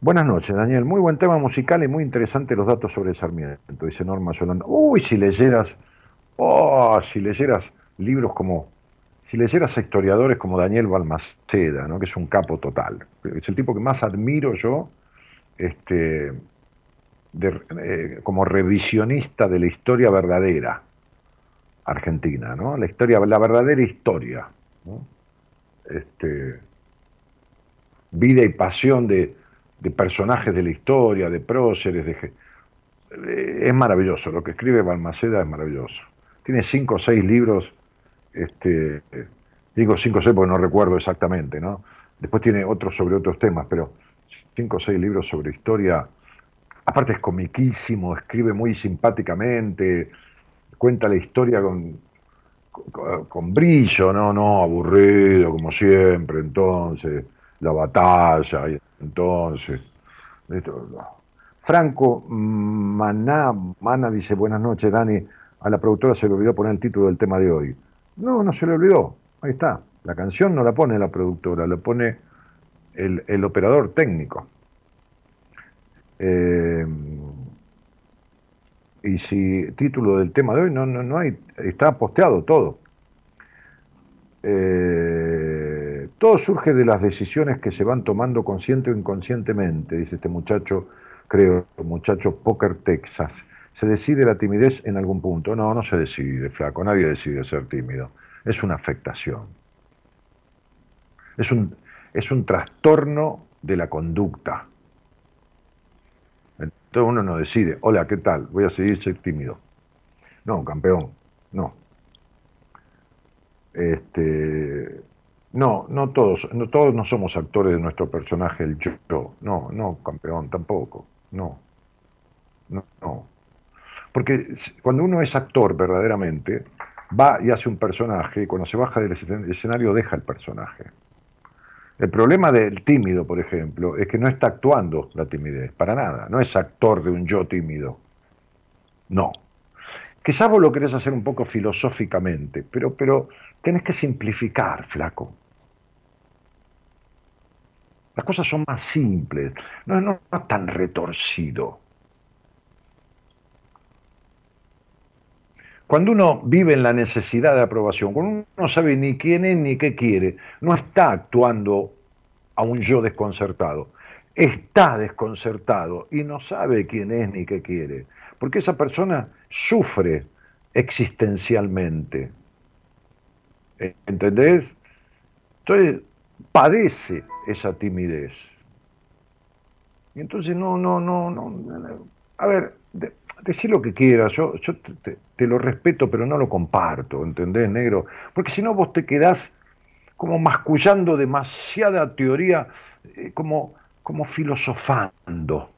Buenas noches, Daniel. Muy buen tema musical y muy interesante los datos sobre Sarmiento, dice Norma Solano. Uy, si leyeras, oh, si leyeras libros como, si leyeras historiadores como Daniel Balmaceda, ¿no? que es un capo total. Es el tipo que más admiro yo, este, eh, como revisionista de la historia verdadera argentina, ¿no? La historia, la verdadera historia, Este, vida y pasión de, personajes de la historia, de próceres, eh, es maravilloso, lo que escribe Balmaceda es maravilloso. Tiene cinco o seis libros, este, digo cinco o seis porque no recuerdo exactamente, ¿no? Después tiene otros sobre otros temas, pero cinco o seis libros sobre historia Aparte es comiquísimo, escribe muy simpáticamente, cuenta la historia con, con, brillo, no, no, aburrido como siempre, entonces, la batalla, entonces. Franco Maná, Mana dice, buenas noches, Dani, a la productora se le olvidó poner el título del tema de hoy. No, no se le olvidó, ahí está. La canción no la pone la productora, la pone el, el operador técnico. Eh, y si título del tema de hoy, no, no, no hay, está posteado todo. Eh, todo surge de las decisiones que se van tomando consciente o inconscientemente, dice este muchacho, creo, muchacho Poker Texas. ¿Se decide la timidez en algún punto? No, no se decide, flaco, nadie decide ser tímido. Es una afectación. Es un, es un trastorno de la conducta. Entonces uno no decide, hola, ¿qué tal? Voy a seguir ser tímido. No, campeón, no. Este, no, no todos, no todos no somos actores de nuestro personaje, el yo. No, no, campeón, tampoco. No. No, no. Porque cuando uno es actor verdaderamente, va y hace un personaje y cuando se baja del escenario deja el personaje. El problema del tímido, por ejemplo, es que no está actuando la timidez, para nada. No es actor de un yo tímido. No. Quizás vos lo querés hacer un poco filosóficamente, pero, pero tenés que simplificar, flaco. Las cosas son más simples, no, no, no tan retorcido. Cuando uno vive en la necesidad de aprobación, cuando uno no sabe ni quién es ni qué quiere, no está actuando a un yo desconcertado, está desconcertado y no sabe quién es ni qué quiere, porque esa persona sufre existencialmente. ¿Entendés? Entonces padece esa timidez. Y entonces no, no, no, no. A ver, decir lo que quieras, yo, yo te, lo respeto, pero no lo comparto, ¿entendés, negro? Porque si no vos te quedás como mascullando demasiada teoría, eh, como, como filosofando.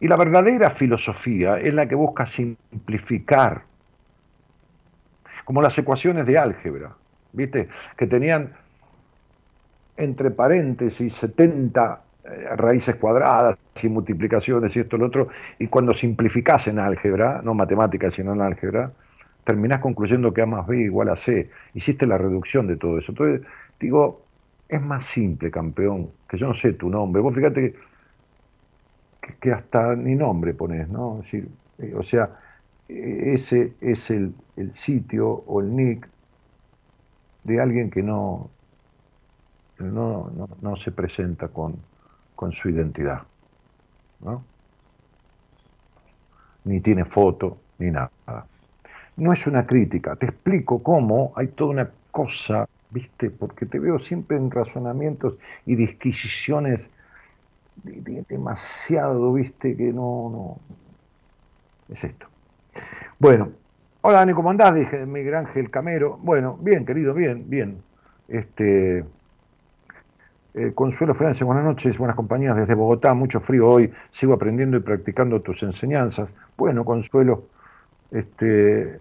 Y la verdadera filosofía es la que busca simplificar, como las ecuaciones de álgebra, ¿viste? Que tenían entre paréntesis 70 eh, raíces cuadradas y multiplicaciones y esto y lo otro, y cuando simplificás en álgebra, no matemáticas sino en álgebra, terminás concluyendo que A más B igual a C. Hiciste la reducción de todo eso. Entonces, digo, es más simple, campeón, que yo no sé tu nombre. Vos fíjate que, hasta ni nombre pones, ¿no? Eh, o sea, ese es el, el sitio o el nick de alguien que no, no, no, no se presenta con, con su identidad. ¿no? Ni tiene foto, ni nada. No es una crítica, te explico cómo hay toda una cosa ¿viste? Porque te veo siempre en razonamientos y disquisiciones demasiado, ¿viste? Que no, no. Es esto. Bueno, hola Dani, ¿cómo andás? Dije Miguel Ángel Camero. Bueno, bien, querido, bien, bien. Este. Eh, Consuelo Francia, buenas noches, buenas compañías desde Bogotá, mucho frío hoy, sigo aprendiendo y practicando tus enseñanzas. Bueno, Consuelo, este,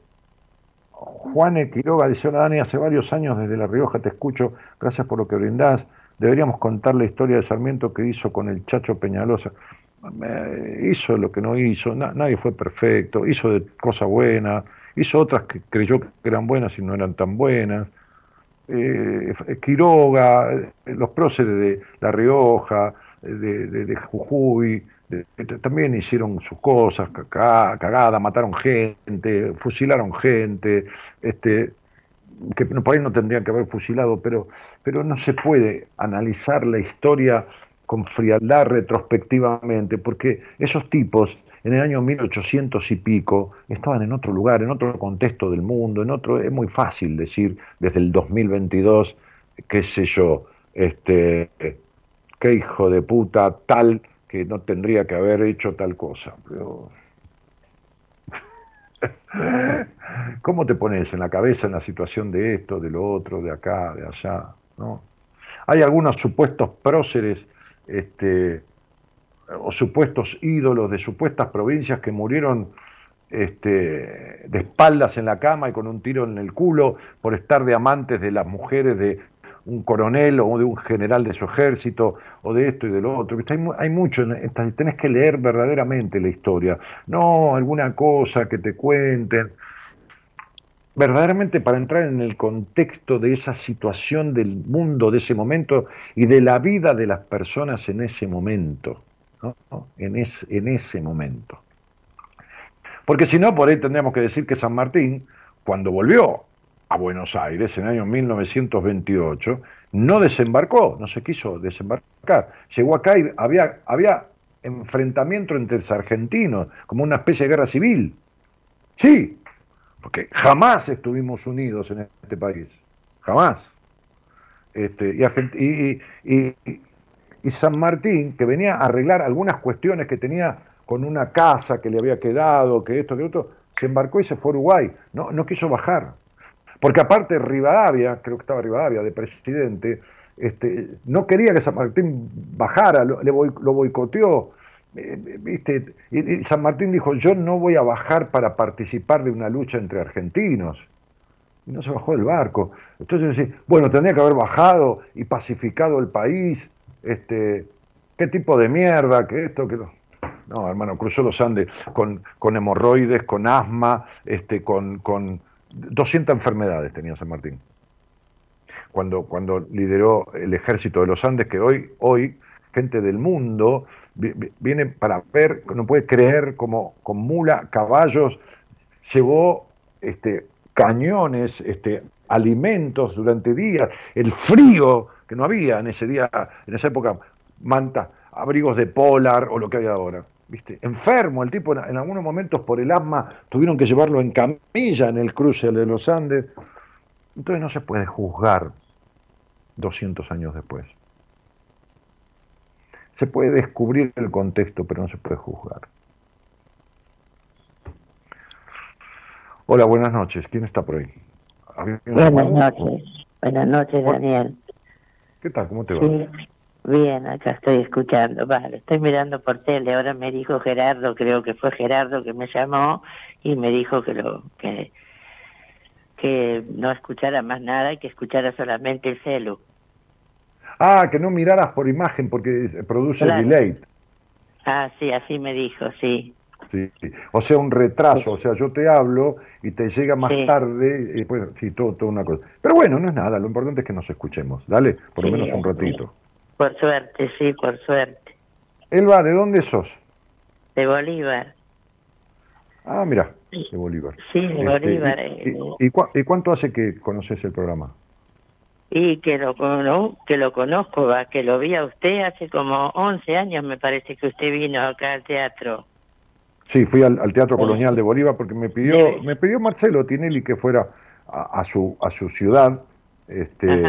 Juan Quiroga dice, Dani, hace varios años desde La Rioja te escucho, gracias por lo que brindás. Deberíamos contar la historia de Sarmiento que hizo con el Chacho Peñalosa. hizo lo que no hizo, nadie fue perfecto, hizo de cosas buenas, hizo otras que creyó que eran buenas y no eran tan buenas. Eh, Quiroga, eh, los próceres de La Rioja, de, de Jujuy, también hicieron sus cosas, cagada, mataron gente, fusilaron gente, este, que por ahí no tendrían que haber fusilado, pero, pero no se puede analizar la historia con frialdad retrospectivamente, porque esos tipos en el año 1800 y pico estaban en otro lugar, en otro contexto del mundo, en otro, es muy fácil decir desde el 2022, qué sé yo, este, qué hijo de puta tal que no tendría que haber hecho tal cosa. ¿Cómo te pones en la cabeza en la situación de esto, de lo otro, de acá, de allá? ¿no? Hay algunos supuestos próceres este, o supuestos ídolos de supuestas provincias que murieron este, de espaldas en la cama y con un tiro en el culo por estar de amantes de las mujeres de un coronel o de un general de su ejército o de esto y de lo otro. Hay, hay mucho, tenés que leer verdaderamente la historia, no alguna cosa que te cuenten. Verdaderamente para entrar en el contexto de esa situación del mundo de ese momento y de la vida de las personas en ese momento, en, en ese momento. Porque si no, por ahí tendríamos que decir que San Martín, cuando volvió a Buenos Aires en el año 1928, no desembarcó, no se quiso desembarcar. Llegó acá y había, había enfrentamiento entre los argentinos, como una especie de guerra civil. Sí, porque jamás estuvimos unidos en este país, jamás. Este, y, y, y, San Martín, que venía a arreglar algunas cuestiones que tenía con una casa que le había quedado, que esto, que otro, se embarcó y se fue a Uruguay. No, no quiso bajar. Porque aparte Rivadavia, creo que estaba Rivadavia de presidente, este, no quería que San Martín bajara, lo, lo boicoteó. Eh, ¿viste? Y, San Martín dijo, yo no voy a bajar para participar de una lucha entre argentinos. Y no se bajó del barco. Entonces, bueno, tendría que haber bajado y pacificado el país. Este, ¿Qué tipo de mierda? que esto? que No, hermano, cruzó los Andes con, con hemorroides, con asma, este, con, con 200 enfermedades tenía San Martín. Cuando, cuando lideró el ejército de los Andes, que hoy, hoy gente del mundo viene para ver, no puede creer como con mula, caballos, llevó este, cañones, este, alimentos durante días, el frío que no había en ese día, en esa época, manta, abrigos de polar o lo que hay ahora. ¿viste? enfermo, el tipo en, algunos momentos por el asma tuvieron que llevarlo en camilla en el cruce de los Andes. Entonces no se puede juzgar 200 años después. Se puede descubrir el contexto, pero no se puede juzgar. Hola, buenas noches. ¿Quién está por ahí? Buenas noches. Buenas noches, Daniel. ¿Qué tal? ¿Cómo te va? Bien, acá estoy escuchando. Vale, estoy mirando por tele. Ahora me dijo Gerardo, creo que fue Gerardo que me llamó y me dijo que lo que que no escuchara más nada y que escuchara solamente el celu. Ah, que no miraras por imagen porque produce delay. Ah, sí, así me dijo, sí. Sí, o sea, un retraso, o sea, yo te hablo y te llega más tarde, y pues, sí, todo, todo una cosa. Pero bueno, no es nada, lo importante es que nos escuchemos, dale, por lo menos un ratito. Por suerte, sí, por suerte. Elba, ¿de dónde sos? De Bolívar. Ah, mira, de Bolívar. Sí, de este, Bolívar. Y, y, cuánto hace que conoces el programa? Y que lo, que lo conozco, que lo vi a usted hace como 11 años, me parece que usted vino acá al teatro. Sí, fui al, Teatro Colonial de Bolívar porque me pidió, me pidió Marcelo Tinelli que fuera a, su, a su ciudad este,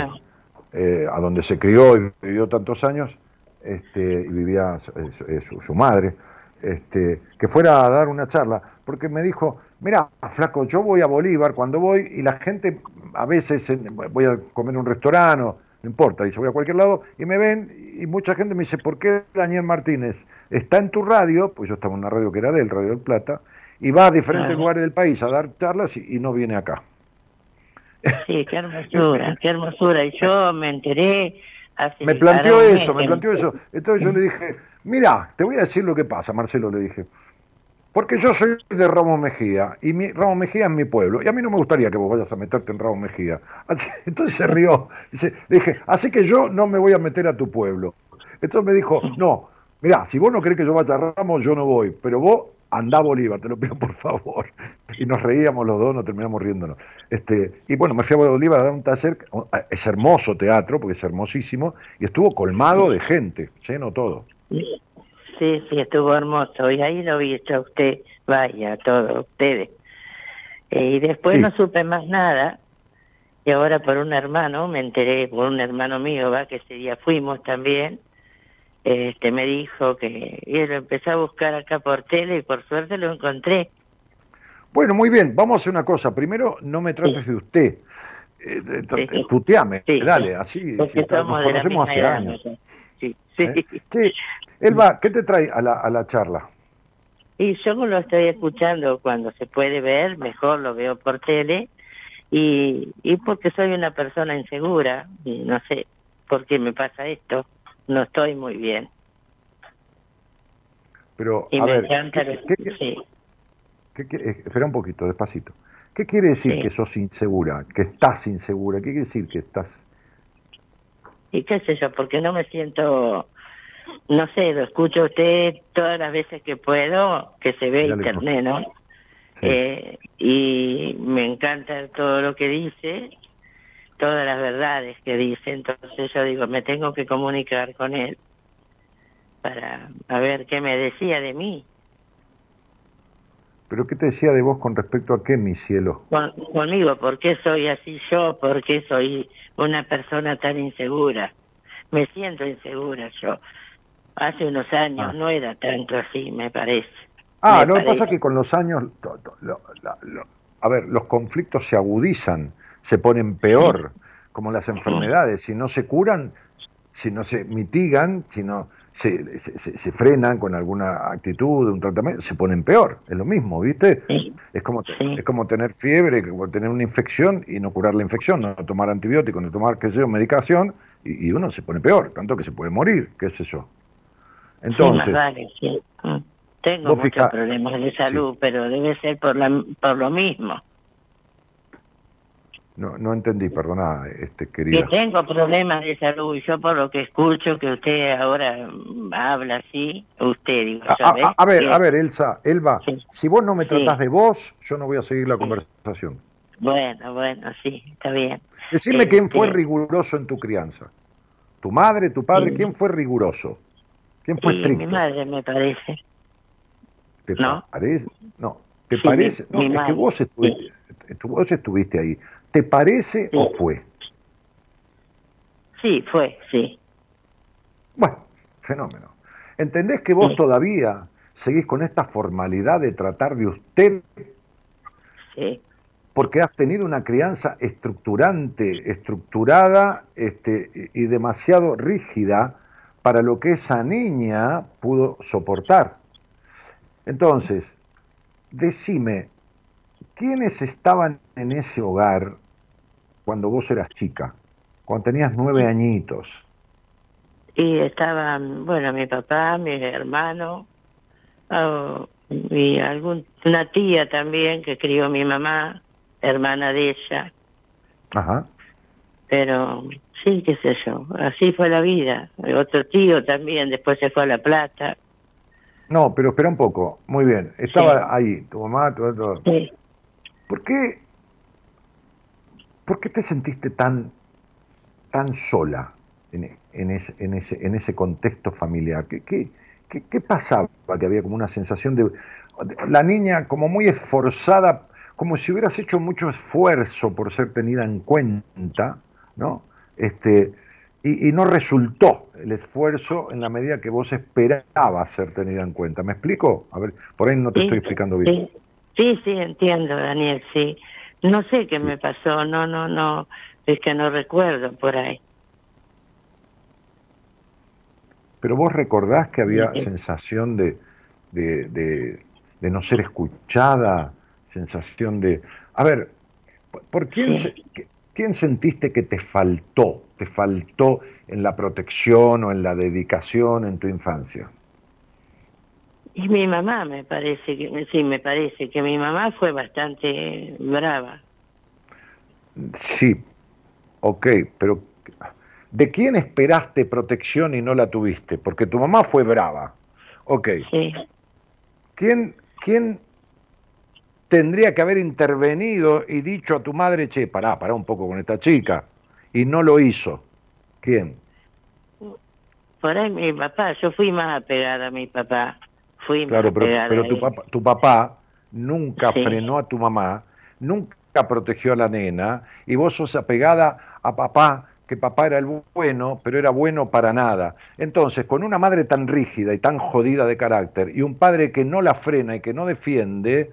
eh, a donde se crió y vivió tantos años, este, y vivía su, madre, este, que fuera a dar una charla, porque me dijo, mira, flaco, yo voy a Bolívar cuando voy y la gente a veces voy a comer en un restaurante, no importa, dice, voy a cualquier lado y me ven y mucha gente me dice, ¿por qué Daniel Martínez está en tu radio? Pues yo estaba en una radio que era de él, Radio del Plata, y va a diferentes lugares del país a dar charlas y, no viene acá. Sí, qué hermosura, qué hermosura. Y yo me enteré hace... Me planteó eso, me planteó eso. Entonces yo le dije, mira, te voy a decir lo que pasa, Marcelo, le dije. Porque yo soy de Ramos Mejía y mi, Ramos Mejía es mi pueblo. Y a mí no me gustaría que vos vayas a meterte en Ramos Mejía. entonces se rió. Le dije, así que yo no me voy a meter a tu pueblo. Entonces me dijo, no, mira, si vos no querés que yo vaya a Ramos, yo no voy. Pero vos anda a Bolívar, te lo pido por favor. Y nos reíamos los dos, nos terminamos riéndonos. Este, y bueno, me fui a Bolívar a dar un taller, es hermoso teatro, porque es hermosísimo, y estuvo colmado de gente, lleno todo. Sí, sí, estuvo hermoso. Y ahí lo vi a usted, vaya, todos ustedes. Eh, y después no supe más nada. Y ahora por un hermano, me enteré por un hermano mío, va, que ese día fuimos también este me dijo que y lo empecé a buscar acá por tele y por suerte lo encontré. Bueno, muy bien, vamos a hacer una cosa. Primero, no me trates de usted. Eh, tuteame, dale, así. Porque nos conocemos hace años. Sí, sí. ¿Eh? Elba, ¿qué te trae a la, a la charla? Y yo lo estoy escuchando cuando se puede ver, mejor lo veo por tele, y, y porque soy una persona insegura, y no sé por qué me pasa esto no estoy muy bien. Pero, a ver, espera un poquito, despacito. ¿Qué quiere decir que sos insegura, que estás insegura? ¿Qué quiere decir que estás...? Y qué sé yo, porque no me siento, no sé, lo escucho a usted todas las veces que puedo, que se ve internet, ¿no? Eh, y me encanta todo lo que dice todas las verdades que dice, entonces yo digo, me tengo que comunicar con él para a ver qué me decía de mí. ¿Pero qué te decía de vos con respecto a qué, mi cielo? conmigo, ¿por qué soy así yo? ¿Por qué soy una persona tan insegura? Me siento insegura yo. Hace unos años ah. no era tanto así, me parece. Ah, lo que pasa es que con los años, a ver, los conflictos se agudizan se ponen peor, como las enfermedades. Si no se curan, si no se mitigan, si no se, se, frenan con alguna actitud, un tratamiento, se ponen peor. Es lo mismo, ¿viste? Es, como, es como tener fiebre, como tener una infección y no curar la infección, no tomar antibióticos, no tomar, qué sé yo, medicación, y, uno se pone peor, tanto que se puede morir, qué sé yo. Entonces... Mm. Tengo muchos problemas de salud, pero debe ser por, la, por lo mismo. No, no entendí, perdona, este, querida. Que tengo problemas de salud y yo por lo que escucho que usted ahora habla así, usted, digo, a, ver, a ver, Elsa, Elba, si vos no me tratás de vos, yo no voy a seguir la conversación. Bueno, bueno, sí, está bien. Decime quién fue este riguroso en tu crianza. ¿Tu madre, tu padre? ¿Quién fue riguroso? ¿Quién fue estricto? mi madre, me parece. ¿Te ¿No? parece? No, ¿te parece? No, es que vos estuviste, vos estuviste ahí. ¿Te parece o fue? Sí, fue, sí. Bueno, fenómeno. ¿Entendés que vos todavía seguís con esta formalidad de tratar de usted? Sí. Porque has tenido una crianza estructurante, estructurada este, y demasiado rígida para lo que esa niña pudo soportar. Entonces, decime, ¿quiénes estaban en ese hogar cuando vos eras chica, cuando tenías nueve añitos? Y estaban, bueno, mi papá, mi hermano, oh, y algún, una tía también que crió mi mamá, hermana de ella. Ajá. Pero sí, qué sé yo, así fue la vida. Otro tío también, después se fue a La Plata. No, pero espera un poco. Muy bien. Estaba ahí, tu mamá, todo, todo. Sí. ¿Por qué ¿Por qué te sentiste tan, tan sola en, en, ese, en, ese, en ese contexto familiar? ¿Qué, qué, qué, pasaba? Que había como una sensación de... La niña como muy esforzada, como si hubieras hecho mucho esfuerzo por ser tenida en cuenta, ¿no? Este, y, no resultó el esfuerzo en la medida que vos esperabas ser tenida en cuenta. ¿Me explico? A ver, por ahí no te estoy explicando bien. Sí, sí, entiendo, Daniel, sí. No sé qué me pasó, no, no, no, es que no recuerdo por ahí. Pero vos recordás que había sensación de, de, de, no ser escuchada, sensación de... A ver, ¿por quién, quién sentiste que te faltó? ¿Te faltó en la protección o en la dedicación en tu infancia? Y mi mamá me parece que, sí, me parece que mi mamá fue bastante brava. Sí, ok, pero ¿De quién esperaste protección y no la tuviste? Porque tu mamá fue brava. Ok. Sí. ¿Quién, ¿Quién tendría que haber intervenido y dicho a tu madre, che, pará, pará un poco con esta chica? Y no lo hizo. ¿Quién? Por ahí mi papá, yo fui más apegada a mi papá. Claro, pero, pero tu, papá, tu papá nunca frenó a tu mamá, nunca protegió a la nena, y vos sos apegada a papá que papá era el bueno, pero era bueno para nada. Entonces, con una madre tan rígida y tan jodida de carácter y un padre que no la frena y que no defiende,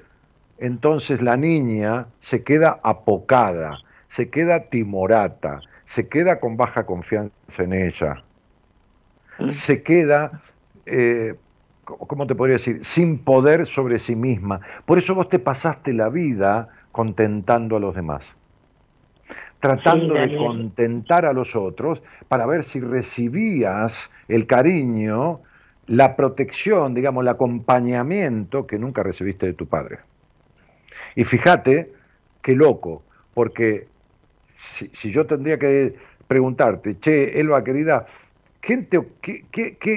entonces la niña se queda apocada, se queda timorata, se queda con baja confianza en ella, mm. se queda, eh, ¿cómo te podría decir?, sin poder sobre sí misma. Por eso vos te pasaste la vida contentando a los demás tratando de contentar a los otros para ver si recibías el cariño, la protección, digamos, el acompañamiento que nunca recibiste de tu padre. Y fíjate qué loco, porque si, yo tendría que preguntarte, che, Elba querida, ¿quién, te,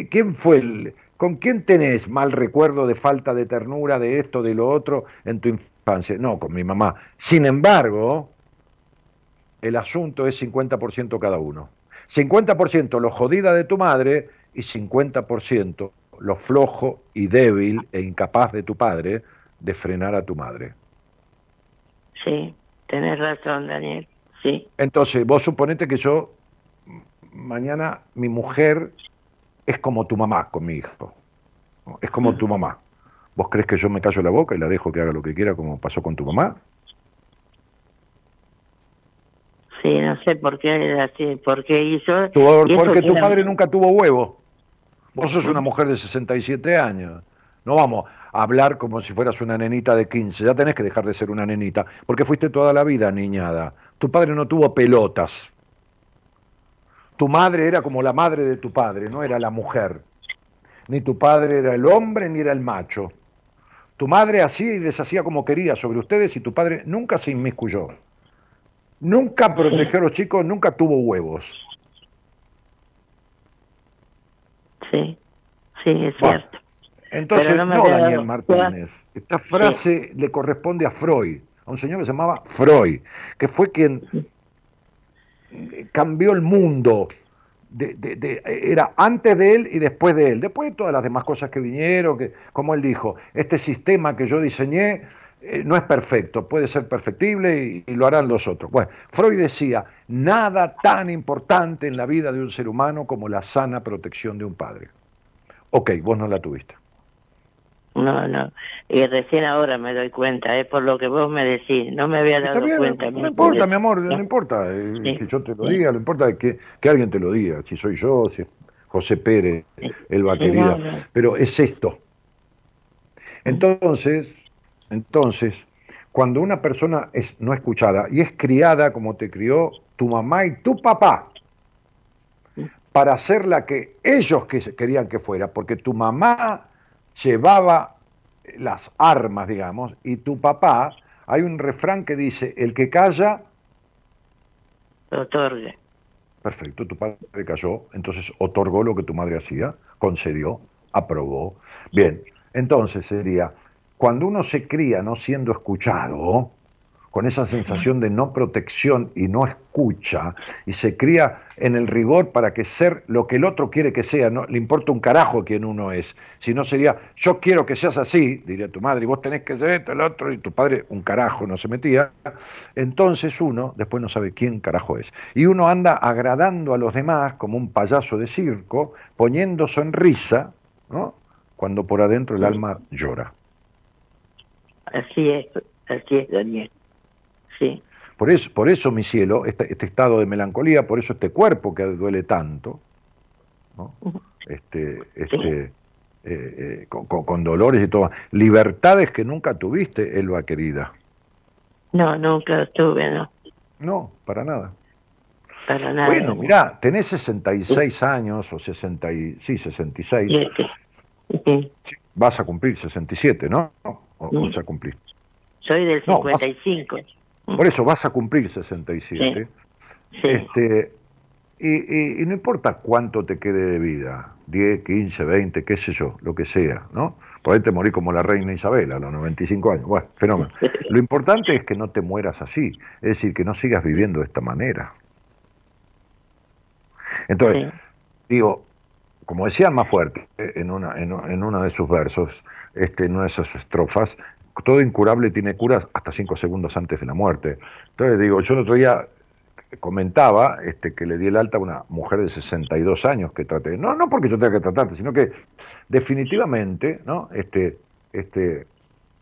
quién fue el, ¿Con quién tenés mal recuerdo de falta de ternura, de esto, de lo otro en tu infancia? No, con mi mamá. Sin embargo, el asunto es 50% cada uno. 50% lo jodida de tu madre y 50% lo flojo y débil e incapaz de tu padre de frenar a tu madre. Sí, tenés razón, Daniel. Sí. Entonces, vos suponete que yo, mañana mi mujer es como tu mamá con mi hijo. Es como tu mamá. ¿Vos crees que yo me callo la boca y la dejo que haga lo que quiera como pasó con tu mamá? Sí, no sé por qué así, por qué hizo. porque tu padre nunca tuvo huevo. Vos sos una mujer de 67 años. No vamos a hablar como si fueras una nenita de 15. Ya tenés que dejar de ser una nenita, porque fuiste toda la vida niñada. Tu padre no tuvo pelotas. Tu madre era como la madre de tu padre, no era la mujer. Ni tu padre era el hombre ni era el macho. Tu madre hacía y deshacía como quería sobre ustedes y tu padre nunca se inmiscuyó. Nunca protegió a los chicos, nunca tuvo huevos. Sí, sí, es cierto. Entonces, no, Daniel Martínez. Esta frase le corresponde a Freud, a un señor que se llamaba Freud, que fue quien cambió el mundo. era antes de él y después de él. Después de todas las demás cosas que vinieron, que, como él dijo, este sistema que yo diseñé eh, no es perfecto, puede ser perfectible y, lo harán los otros. Bueno, Freud decía, nada tan importante en la vida de un ser humano como la sana protección de un padre. Ok, vos no la tuviste. No, no. Y recién ahora me doy cuenta, es por lo que vos me decís. No me había dado cuenta. No, importa, mi amor, no, importa eh, que yo te lo diga, lo importa que, que alguien te lo diga. Si soy yo, si es José Pérez, el querida. Pero es esto. Entonces, entonces, cuando una persona es no escuchada y es criada como te crió tu mamá y tu papá, para ser la que ellos querían que fuera, porque tu mamá llevaba las armas, digamos, y tu papá, hay un refrán que dice, el que calla... Otorgue. Perfecto, tu padre cayó, entonces otorgó lo que tu madre hacía, concedió, aprobó. Bien, entonces sería, cuando uno se cría no siendo escuchado, con esa sensación de no protección y no escucha, y se cría en el rigor para que ser lo que el otro quiere que sea, no le importa un carajo quién uno es. Si no sería, yo quiero que seas así, diría tu madre, y vos tenés que ser esto, el otro, y tu padre un carajo no se metía. Entonces uno después no sabe quién carajo es. Y uno anda agradando a los demás como un payaso de circo, poniendo sonrisa, ¿no? Cuando por adentro el alma llora. Así es, así es, Daniel. Sí. Por eso, por eso mi cielo, este, este estado de melancolía, por eso este cuerpo que duele tanto, ¿no? este, este, eh, eh, con, con, dolores y todo. Libertades que nunca tuviste, Elba querida. No, nunca tuve, no. No, para nada. Para nada. Bueno, mirá, tenés 66 años, o 60 y, sí, 66. Sí. Vas a cumplir 67, ¿no? ¿O vas a cumplir? Soy del 55. No, por eso vas a cumplir 67. Sí. Este, y, y, no importa cuánto te quede de vida, 10, 15, 20, qué sé yo, lo que sea, ¿no? Podés morir como la reina Isabel a los 95 años. Bueno, fenómeno. Lo importante es que no te mueras así, es decir, que no sigas viviendo de esta manera. Entonces, sí. digo, como decía más fuerte en una, en, en uno de sus versos, este, en una de esas estrofas, todo incurable tiene curas hasta cinco segundos antes de la muerte. Entonces digo, yo el otro día comentaba este, que le di el alta a una mujer de 62 años que traté, no, no porque yo tenga que tratarte, sino que definitivamente, ¿no? Este, este,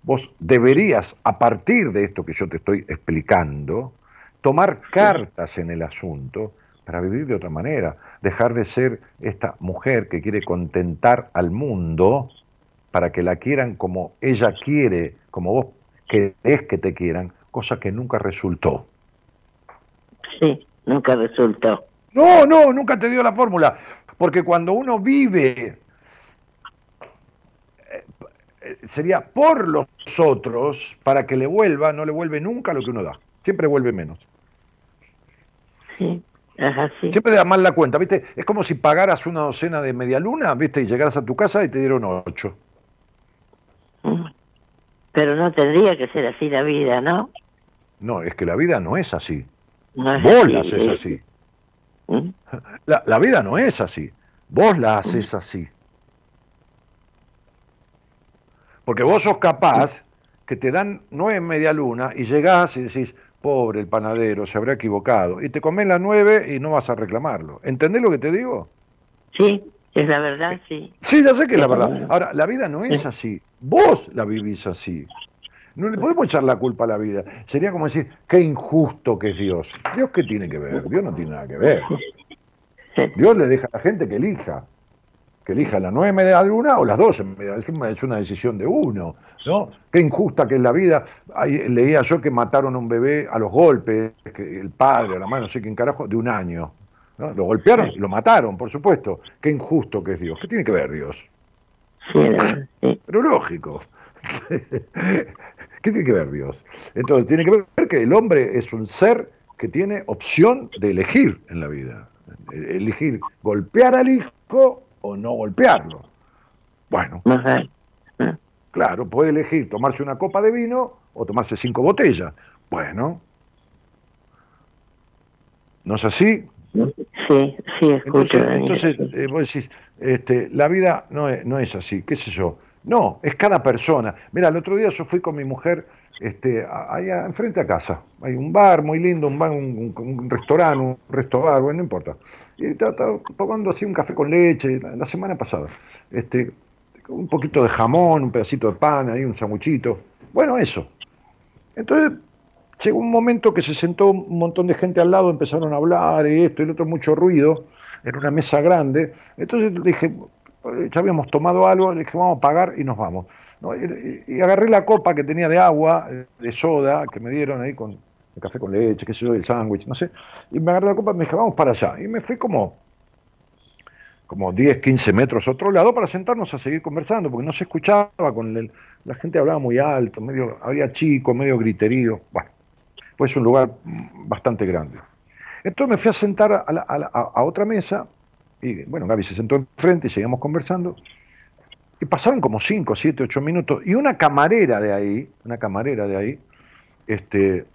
vos deberías, a partir de esto que yo te estoy explicando, tomar cartas en el asunto para vivir de otra manera, dejar de ser esta mujer que quiere contentar al mundo para que la quieran como ella quiere, como vos querés que te quieran, cosa que nunca resultó. Sí, nunca resultó. No, no, nunca te dio la fórmula, porque cuando uno vive sería por los otros, para que le vuelva, no le vuelve nunca lo que uno da, siempre vuelve menos. Sí. Ajá, sí. Siempre da mal la cuenta, ¿viste? Es como si pagaras una docena de media luna, ¿viste? Y llegaras a tu casa y te dieron ocho. Pero no tendría que ser así la vida, ¿no? No, es que la vida no es así. No es Vos así, la haces así. ¿Mm? La, la, vida no es así. Vos la haces así. Porque vos sos capaz que te dan nueve media luna y llegás y decís, pobre el panadero, se habrá equivocado. Y te comes las nueve y no vas a reclamarlo. ¿Entendés lo que te digo? Sí, es la verdad, sí. Sí, ya sé que es la verdad. Ahora, la vida no es así. Vos la vivís así. No le podemos echar la culpa a la vida. Sería como decir, qué injusto que es Dios. ¿Dios qué tiene que ver? Dios no tiene nada que ver. Dios le deja a la gente que elija. Que elija la nueve media luna o las doce media. Es una, es una decisión de uno. ¿no? Qué injusta que es la vida. Ahí leía yo que mataron a un bebé a los golpes, que el padre, la madre, no sé quién carajo, de un año. ¿no? Lo golpearon y lo mataron, por supuesto. Qué injusto que es Dios. ¿Qué tiene que ver Dios? Pero lógico. ¿Qué tiene que ver Dios? Entonces, tiene que ver que el hombre es un ser que tiene opción de elegir en la vida. Elegir golpear al hijo o no golpearlo. Bueno, claro, puede elegir tomarse una copa de vino o tomarse cinco botellas. Bueno, ¿no es así? Sí, sí, escucho. Entonces, entonces eh, vos decís, este, la vida no es, no es así, qué sé yo. No, es cada persona. Mira, el otro día yo fui con mi mujer este, allá enfrente a casa. Hay un bar muy lindo, un, bar, un, restaurante, un resto bar, bueno, no importa. Y estaba tomando así un café con leche la, la, semana pasada. Este, un poquito de jamón, un pedacito de pan, ahí un sanguchito. Bueno, eso. Entonces llegó un momento que se sentó un montón de gente al lado, empezaron a hablar y esto y lo otro, mucho ruido, en una mesa grande. Entonces dije, ya habíamos tomado algo, le dije, vamos a pagar y nos vamos. Y, agarré la copa que tenía de agua, de soda, que me dieron ahí con el café con leche, qué sé yo, el sándwich, no sé. Y me agarré la copa y me dije, vamos para allá. Y me fui como, como 10, 15 metros a otro lado para sentarnos a seguir conversando, porque no se escuchaba, con el, la gente hablaba muy alto, medio, había chicos, medio griterío. Bueno, pues es un lugar bastante grande. Entonces me fui a sentar a, otra mesa y bueno, Gaby se sentó enfrente y seguíamos conversando. Y pasaron como 5, 7, 8 minutos. Y una camarera de ahí, una camarera de ahí, este,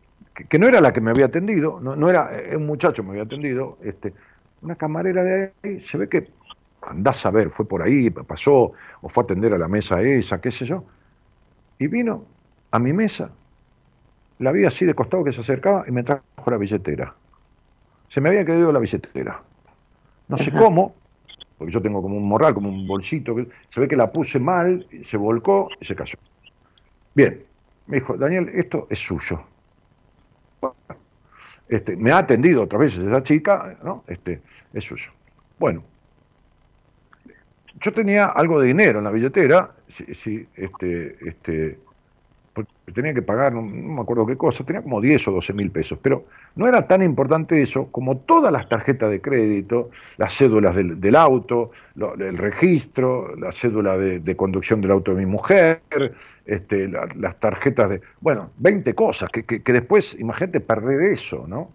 que, no era la que me había atendido, no, no era eh, un muchacho me había atendido, este, una camarera de ahí, se ve que andás a ver, fue por ahí, pasó, o fue a atender a la mesa esa, qué sé yo, y vino a mi mesa, la vi así de costado que se acercaba y me trajo la billetera. Se me había caído la billetera. No sé cómo, porque yo tengo como un morral, como un bolsito, se ve que la puse mal, se volcó y se cayó. Bien, me dijo, Daniel, esto es suyo. Este, me ha atendido otras veces esa chica, ¿no? Este, es suyo. Bueno, yo tenía algo de dinero en la billetera, si, este, este, porque tenía que pagar, no, me acuerdo qué cosa, tenía como 10 o 12 mil pesos, pero no era tan importante eso como todas las tarjetas de crédito, las cédulas del, auto, el registro, la cédula de, conducción del auto de mi mujer, este, las tarjetas de, bueno, 20 cosas, que, que, después, imagínate perder eso, ¿no?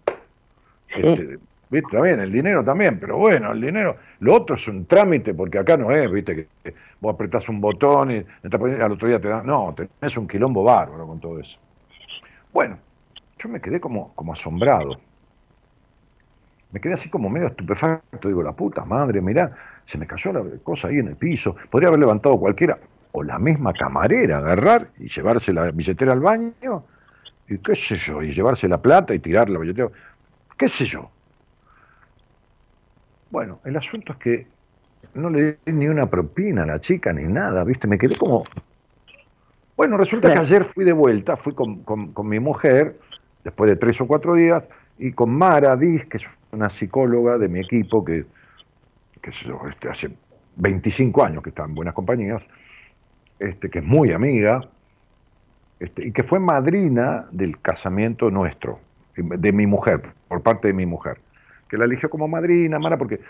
Este, ¿Viste? bien, el dinero también, pero bueno, el dinero, lo otro es un trámite, porque acá no es, viste, que vos apretás un botón y al otro día te dan, no, tenés un quilombo bárbaro con todo eso. Bueno, yo me quedé como, como asombrado. Me quedé así como medio estupefacto, digo, la puta madre, mirá, se me cayó la cosa ahí en el piso, podría haber levantado cualquiera, o la misma camarera, agarrar y llevarse la billetera al baño, y qué sé yo, y llevarse la plata y tirar la billetera, qué sé yo bueno, el asunto es que no le di ni una propina a la chica ni nada, ¿viste? Me quedé como... Bueno, resulta que ayer fui de vuelta, fui con, mi mujer, después de tres o cuatro días, y con Mara Diz, que es una psicóloga de mi equipo, que, que este, hace 25 años que está en buenas compañías, este, que es muy amiga, este, y que fue madrina del casamiento nuestro, de mi mujer, por parte de mi mujer que la eligió como madrina, Mara, porque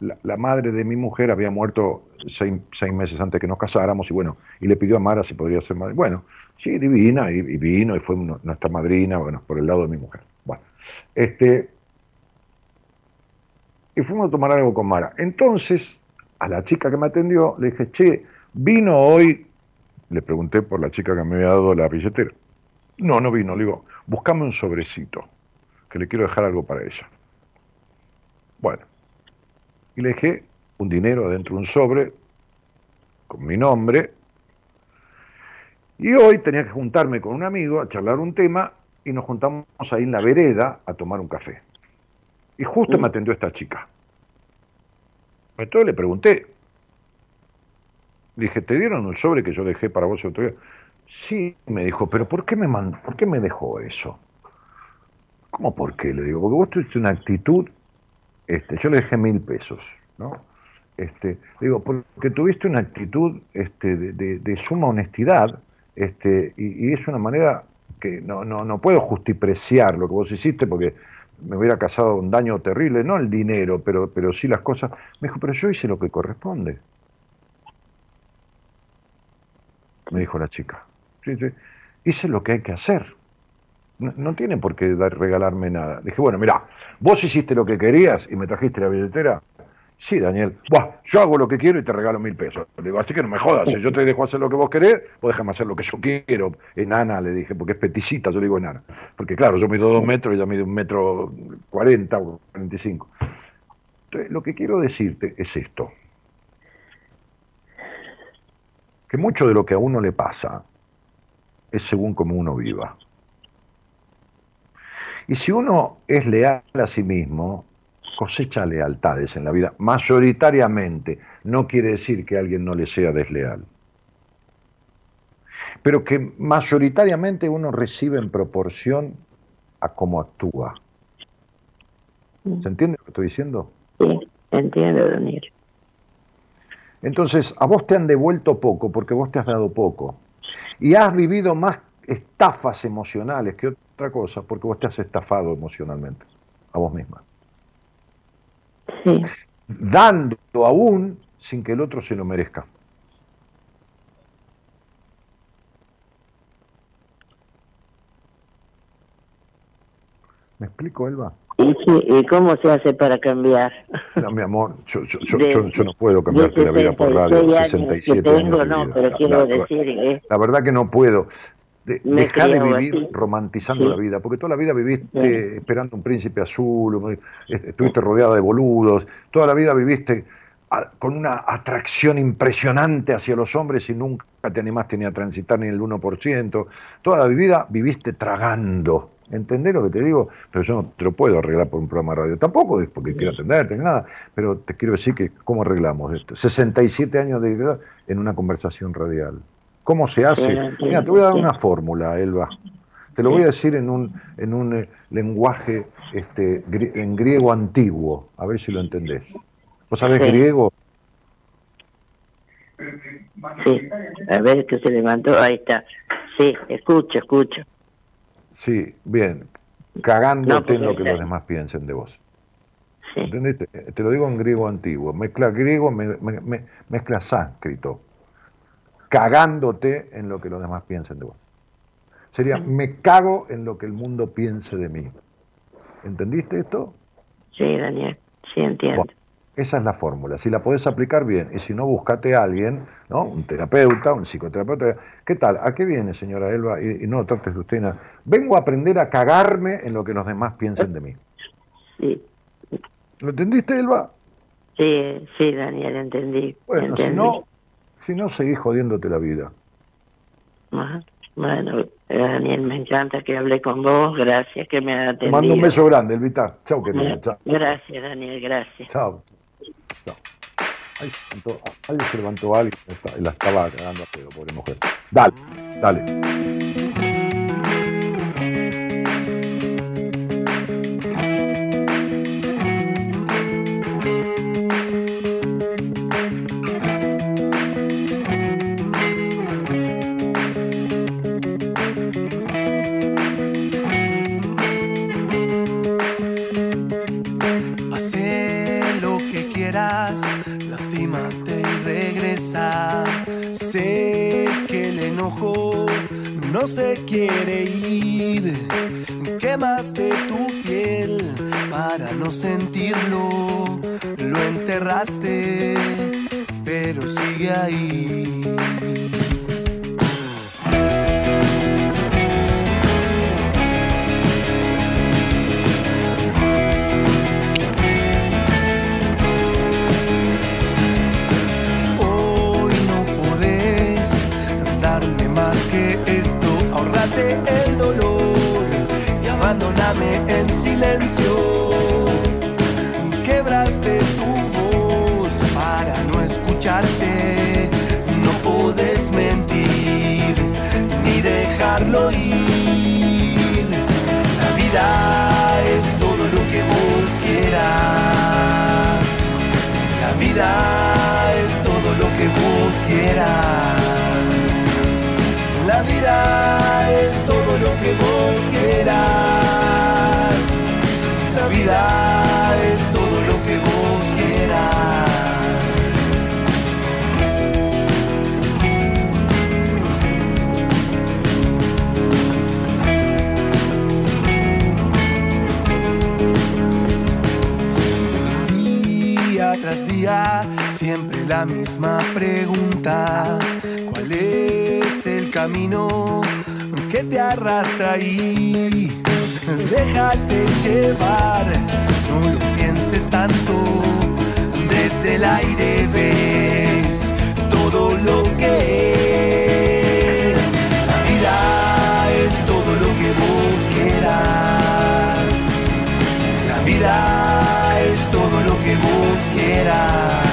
la, madre de mi mujer había muerto seis, meses antes que nos casáramos y bueno, y le pidió a Mara si podría ser madrina. Bueno, sí, divina, y, vino y fue nuestra madrina, bueno, por el lado de mi mujer. Bueno, este, y fuimos a tomar algo con Mara. Entonces, a la chica que me atendió, le dije, che, vino hoy, le pregunté por la chica que me había dado la billetera. No, no vino, le digo, buscame un sobrecito, que le quiero dejar algo para ella. Bueno, y le dejé un dinero dentro de un sobre con mi nombre. Y hoy tenía que juntarme con un amigo a charlar un tema y nos juntamos ahí en la vereda a tomar un café. Y justo me atendió esta chica. Entonces le pregunté. dije, ¿te dieron el sobre que yo dejé para vos el otro día? Sí, me dijo, pero ¿por qué me, mandó, ¿por qué me dejó eso? ¿Cómo por qué? Le digo, porque vos tuviste una actitud este, yo le dejé mil pesos, ¿no? Este, digo, porque tuviste una actitud este, de, suma honestidad, este, y, es una manera que no, no, no puedo justipreciar lo que vos hiciste porque me hubiera causado un daño terrible, no el dinero, pero, pero sí las cosas. Me dijo, pero yo hice lo que corresponde. Me dijo la chica. Sí, sí. Hice lo que hay que hacer. No, tiene por qué dar, regalarme nada. Dije, bueno, mira, vos hiciste lo que querías y me trajiste la billetera. Sí, Daniel. Buah, yo hago lo que quiero y te regalo mil pesos. Le digo, así que no me jodas. Yo te dejo hacer lo que vos querés, vos déjame hacer lo que yo quiero. Enana, le dije, porque es peticita, yo le digo enana. Porque claro, yo mido dos metros y ella mide un metro cuarenta o cuarenta y cinco. Lo que quiero decirte es esto. Que mucho de lo que a uno le pasa es según cómo uno viva. Y si uno es leal a sí mismo, cosecha lealtades en la vida, mayoritariamente. No quiere decir que alguien no le sea desleal. Pero que mayoritariamente uno recibe en proporción a cómo actúa. ¿Se entiende lo que estoy diciendo? Sí, entiendo, Daniel. Entonces, a vos te han devuelto poco porque vos te has dado poco. Y has vivido más estafas emocionales que otra cosa, porque vos te has estafado emocionalmente a vos misma. Sí. Dando aún sin que el otro se lo merezca. ¿Me explico, Elba? ¿Y, cómo se hace para cambiar? No, mi amor, yo, no puedo cambiarte la vida por radio. 67 tengo, no, pero quiero decir... La verdad que no puedo. Deja de vivir romantizando la vida, porque toda la vida viviste esperando un príncipe azul, estuviste rodeada de boludos, toda la vida viviste con una atracción impresionante hacia los hombres y nunca te animaste ni a transitar ni el 1%. Toda la vida viviste tragando. ¿Entendés lo que te digo? Pero yo no te lo puedo arreglar por un programa de radio. Tampoco es porque quiero atenderte ni nada, pero te quiero decir que cómo arreglamos esto. 67 años de edad en una conversación radial. ¿Cómo se hace? Mira, te voy a dar una fórmula, Elba. Te lo voy a decir en un, en un eh, lenguaje este, en griego antiguo, a ver si lo entendés. ¿Vos sabés griego? Sí, a ver que se levantó, ahí está. Sí, escucho, escucho. Sí, bien. Cagándote en lo que los demás piensen de vos. Sí. ¿Entendés? Te lo digo en griego antiguo. Mezcla griego, mezcla sánscrito. Cagándote en lo que los demás piensen de vos. Sería, me cago en lo que el mundo piense de mí. ¿Entendiste esto? Sí, Daniel, sí entiendo. Esa es la fórmula. Si la podés aplicar bien, y si no, búscate a alguien, ¿no? Un terapeuta, un psicoterapeuta. ¿Qué tal? ¿A qué viene, señora Elba? Y, no trates de usted nada. Vengo a aprender a cagarme en lo que los demás piensen de mí. Sí. ¿Lo entendiste, Elba? Sí, sí, Daniel, entendí. Bueno, si no, si no, seguís jodiéndote la vida. Bueno, Daniel, me encanta que hablé con vos. Gracias que me atendido. Mando un beso grande, Elvita. Chau, querido. Chao. Gracias, Daniel, gracias. Chao. Ahí se levantó, alguien y la estaba cagando a pedo, pobre mujer. Dale, dale. No se quiere ir. Quemaste tu piel para no sentirlo. Lo enterraste, pero sigue ahí. Abandóname en silencio. Quebraste tu voz para no escucharte, no puedes mentir ni dejarlo ir. La vida es todo lo que vos quieras. La vida es todo lo que vos quieras. La vida es lo que vos quieras. La vida es todo lo que vos quieras. Día tras día, siempre la misma pregunta. ¿Cuál es el camino que te arrastra ahí? Déjate llevar, no lo pienses tanto. Desde el aire ves todo lo que es. La vida es todo lo que vos quieras. La vida es todo lo que vos quieras.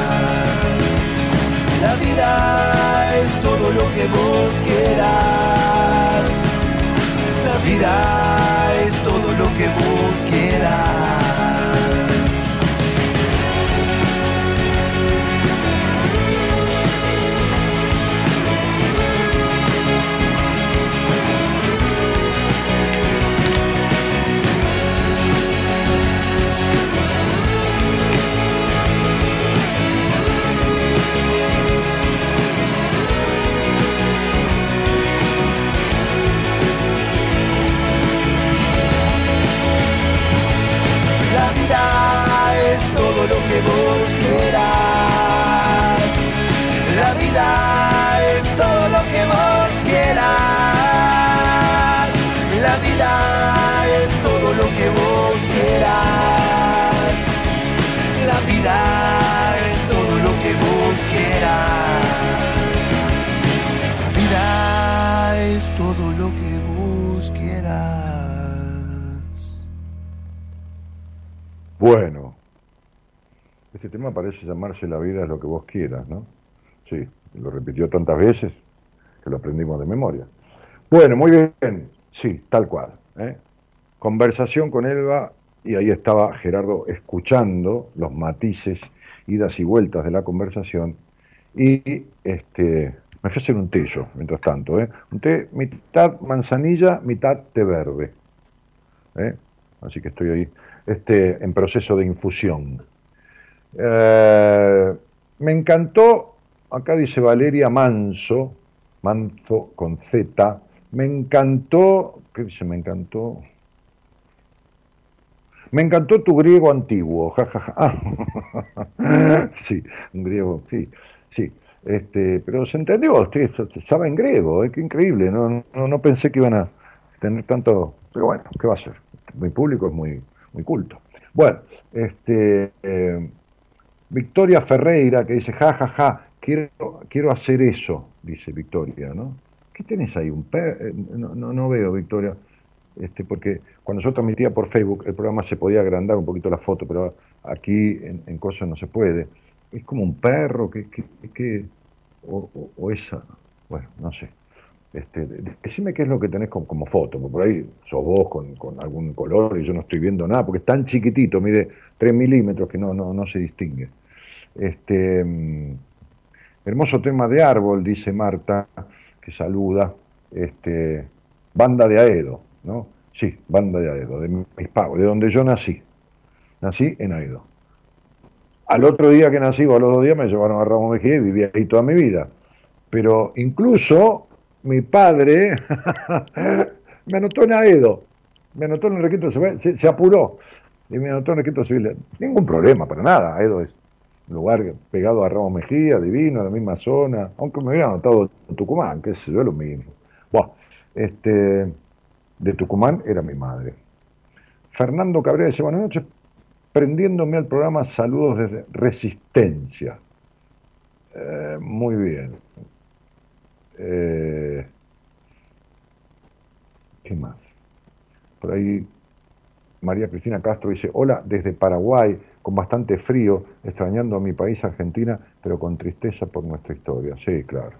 La vida es todo lo que vos quieras. Es todo lo que vos quieras. vos quieras. La vida es todo lo que vos quieras. La vida tema parece llamarse La vida es lo que vos quieras, ¿no? Sí, lo repitió tantas veces que lo aprendimos de memoria. Bueno, muy bien, sí, tal cual. ¿eh? Conversación con Elba y ahí estaba Gerardo escuchando los matices, idas y vueltas de la conversación y este, me fui a hacer un té yo, mientras tanto, ¿eh? un té mitad manzanilla, mitad té verde. ¿eh? Así que estoy ahí este, en proceso de infusión. Eh, me encantó, acá dice Valeria Manso, Manzo con Z, me encantó, ¿qué dice? Me encantó. Me encantó tu griego antiguo, jajaja. sí, un griego, sí, sí. Este, pero se entendió, usted sabe en griego, ¿eh? qué increíble, no, no, pensé que iban a tener tanto, pero bueno, ¿qué va a ser? Mi público es muy, muy culto. Bueno, este, eh, Victoria Ferreira que dice, ja, ja, ja, quiero, quiero hacer eso, dice Victoria, ¿no? ¿Qué tenés ahí? Un eh, no, no, veo, Victoria, este, porque cuando yo transmitía por Facebook, el programa se podía agrandar un poquito la foto, pero aquí en, cosas no se puede. Es como un perro, que, que, o, esa, bueno, no sé. Este, decime qué es lo que tenés como, foto, porque por ahí sos vos con, algún color y yo no estoy viendo nada, porque es tan chiquitito, mide 3 milímetros que no, no, no se distingue. Este, mm, hermoso tema de árbol, dice Marta, que saluda. Este, banda de Aedo, ¿no? Sí, banda de Aedo, de mis pagos, de donde yo nací. Nací en Aedo. Al otro día que nací, o a los dos días, me llevaron a Ramos Mejía y viví ahí toda mi vida. Pero incluso mi padre me anotó en Aedo, me anotó en el requisito se, se apuró y me anotó en el requisito civil. Ningún problema, para nada. Aedo es lugar pegado a Ramos Mejía, divino, la misma zona, aunque me hubiera anotado Tucumán, que es yo, lo mismo. Bueno, este, de Tucumán era mi madre. Fernando Cabrera dice, buenas noches, prendiéndome al programa Saludos desde Resistencia. Eh, muy bien. Eh, ¿Qué más? Por ahí María Cristina Castro dice, hola desde Paraguay, con bastante frío, extrañando a mi país Argentina, pero con tristeza por nuestra historia. Sí, claro.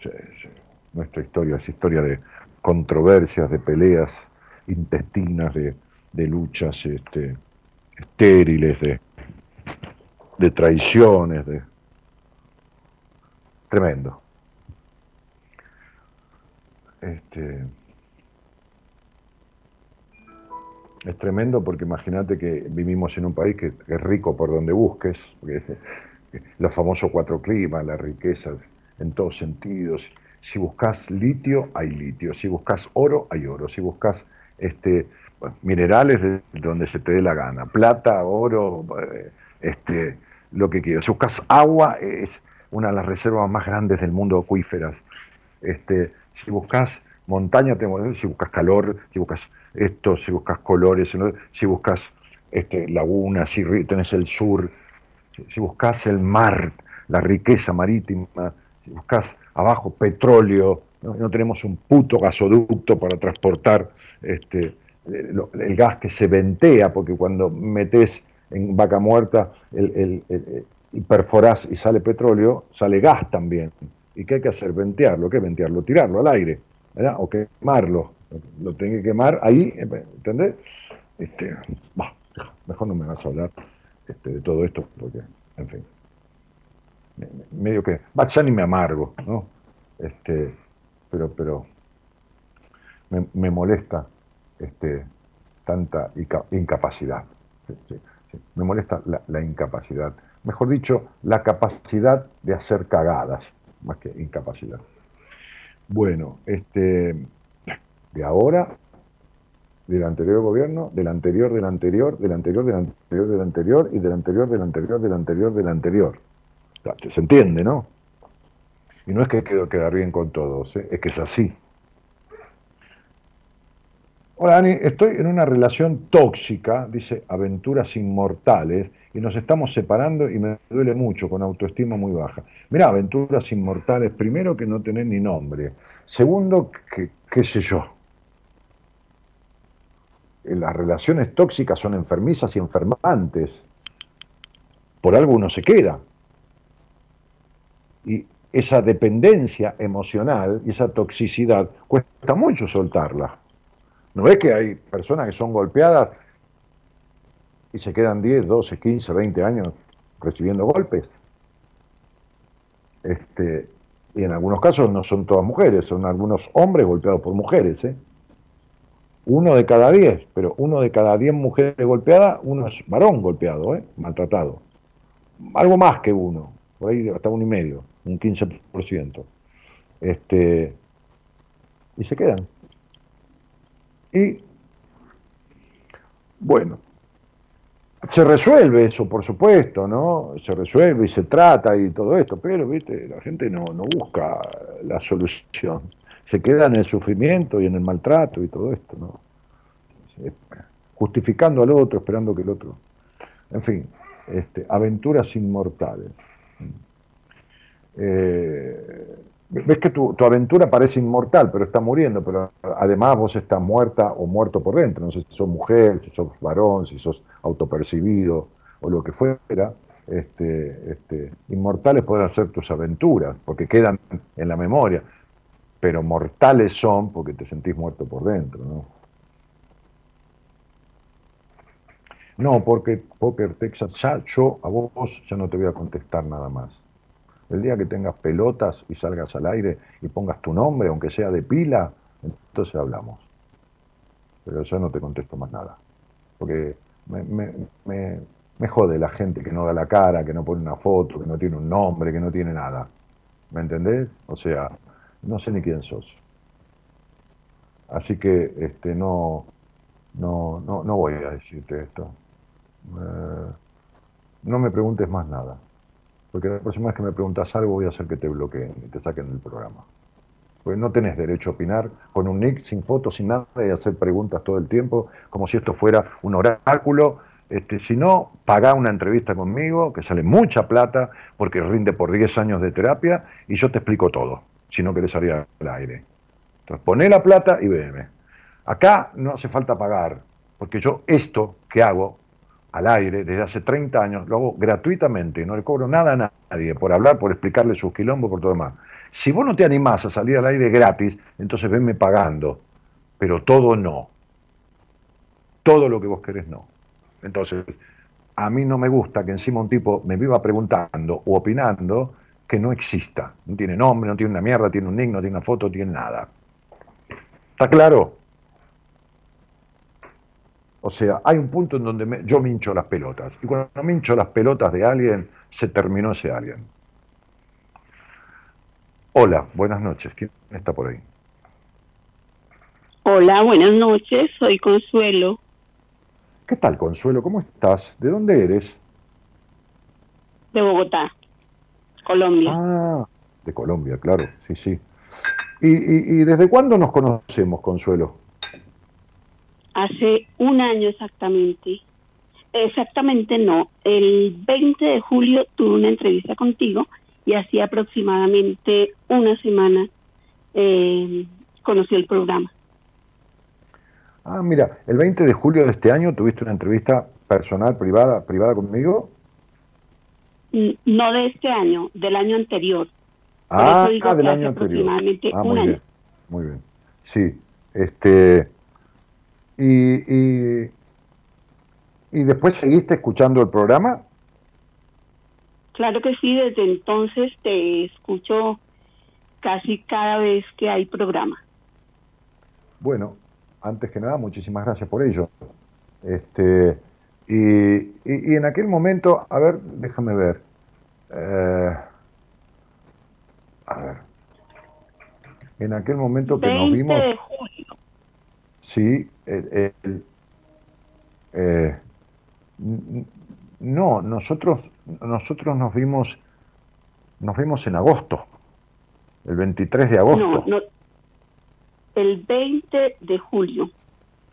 Sí, sí. Nuestra historia es historia de controversias, de peleas intestinas, de, luchas este, estériles, de, de traiciones, de... Tremendo. Este, Es tremendo porque imagínate que vivimos en un país que es rico por donde busques, los famosos cuatro climas, la riqueza en todos sentidos. Si buscas litio, hay litio. Si buscas oro, hay oro. Si buscas este, minerales de donde se te dé la gana. Plata, oro, eh, este, lo que quieras. Si buscas agua, es una de las reservas más grandes del mundo acuíferas. Este, si buscas montaña, si buscas calor, si buscas esto, si buscas colores, si buscas este, lagunas, si tenés el sur, si buscas el mar, la riqueza marítima, si buscas abajo petróleo, no, tenemos un puto gasoducto para transportar este, el, gas que se ventea, porque cuando metes en vaca muerta y perforás y sale petróleo, sale gas también. ¿Y qué hay que hacer? Ventearlo. ¿Qué ventearlo? Tirarlo al aire. O quemarlo, lo tengo que quemar ahí, ¿entendés? Este, mejor no me vas a hablar este, de todo esto, porque, en fin, medio que, va, ya ni me amargo, ¿no? Este, pero, pero, me, molesta este, tanta incapacidad. me molesta la, incapacidad. Mejor dicho, la capacidad de hacer cagadas, más que incapacidad. Bueno, este, de ahora, del anterior gobierno, del anterior, del anterior, del anterior, del anterior, del anterior y del anterior, del anterior, del anterior, del anterior. Se entiende, ¿no? Y no es que quiero quedar bien con todos, ¿eh? es que es así. Hola Dani, estoy en una relación tóxica, dice Aventuras Inmortales, y nos estamos separando y me duele mucho, con autoestima muy baja. Mirá, Aventuras Inmortales, primero que no tenés ni nombre, segundo que, qué sé yo. las relaciones tóxicas son enfermizas y enfermantes. Por algo uno se queda. Y esa dependencia emocional y esa toxicidad cuesta mucho soltarla. ¿No ves que hay personas que son golpeadas y se quedan 10, 12, 15, 20 años recibiendo golpes? Este, y en algunos casos no son todas mujeres, son algunos hombres golpeados por mujeres. ¿eh? Uno de cada 10, pero uno de cada 10 mujeres golpeadas, uno es varón golpeado, ¿eh? maltratado. Algo más que uno, por ahí hasta uno y medio un 15%. Este, y se quedan. Y bueno, se resuelve eso, por supuesto, ¿no? Se resuelve y se trata y todo esto, pero, viste, la gente no, no busca la solución. Se queda en el sufrimiento y en el maltrato y todo esto, ¿no? Justificando al otro, esperando que el otro. En fin, este, aventuras inmortales. Eh, ves que tu, aventura parece inmortal, pero está muriendo, pero además vos estás muerta o muerto por dentro. No sé si sos mujer, si sos varón, si sos autopercibido o lo que fuera. Este, este, inmortales pueden ser tus aventuras, porque quedan en la memoria, pero mortales son porque te sentís muerto por dentro. ¿no? No, porque Poker Texas, ya yo a vos ya no te voy a contestar nada más. El día que tengas pelotas y salgas al aire y pongas tu nombre, aunque sea de pila, entonces hablamos. Pero yo no te contesto más nada. Porque me, jode la gente que no da la cara, que no pone una foto, que no tiene un nombre, que no tiene nada. ¿Me entendés? O sea, no sé ni quién sos. Así que este, no, no, no, no voy a decirte esto. Eh, no me preguntes más nada. Porque la próxima vez que me preguntas algo voy a hacer que te bloqueen y te saquen del programa. Porque no tenés derecho a opinar con un nick, sin fotos, sin nada y hacer preguntas todo el tiempo, como si esto fuera un oráculo. Este, si no, pagá una entrevista conmigo, que sale mucha plata, porque rinde por 10 años de terapia, y yo te explico todo, si no querés salir al aire. Entonces, poné la plata y véeme. Acá no hace falta pagar, porque yo esto que hago al aire desde hace 30 años, lo hago gratuitamente, no le cobro nada a nadie por hablar, por explicarle sus quilombos, por todo demás. Si vos no te animás a salir al aire gratis, entonces venme pagando, pero todo no. Todo lo que vos querés no. Entonces, a mí no me gusta que encima un tipo me viva preguntando o opinando que no exista. No tiene nombre, no tiene una mierda, tiene un nick, no tiene una foto, no tiene nada. ¿Está claro? O sea, hay un punto en donde yo me hincho las pelotas. Y cuando me hincho las pelotas de alguien, se terminó ese alguien. Hola, buenas noches. ¿Quién está por ahí? Hola, buenas noches. Soy Consuelo. ¿Qué tal, Consuelo? ¿Cómo estás? ¿De dónde eres? De Bogotá, Colombia. Ah, de Colombia, claro, sí, sí. y desde cuándo nos conocemos, Consuelo? Hace un año exactamente. Exactamente no. El 20 de julio tuve una entrevista contigo y así aproximadamente una semana eh, conocí el programa. Ah, mira, el 20 de julio de este año tuviste una entrevista personal, privada, privada conmigo. No de este año, del año anterior. Ah, del año anterior. Aproximadamente ah, un año. muy bien. Sí, este, y, y, después seguiste escuchando el programa. Claro que sí, desde entonces te escucho casi cada vez que hay programa. Bueno, antes que nada, muchísimas gracias por ello. Este, y, y, en aquel momento, a ver, déjame ver. Eh, a ver. En aquel momento que nos vimos. Sí, el, eh, no, nosotros, nosotros nos vimos, nos vimos en agosto, el 23 de agosto. No, no, el 20 de julio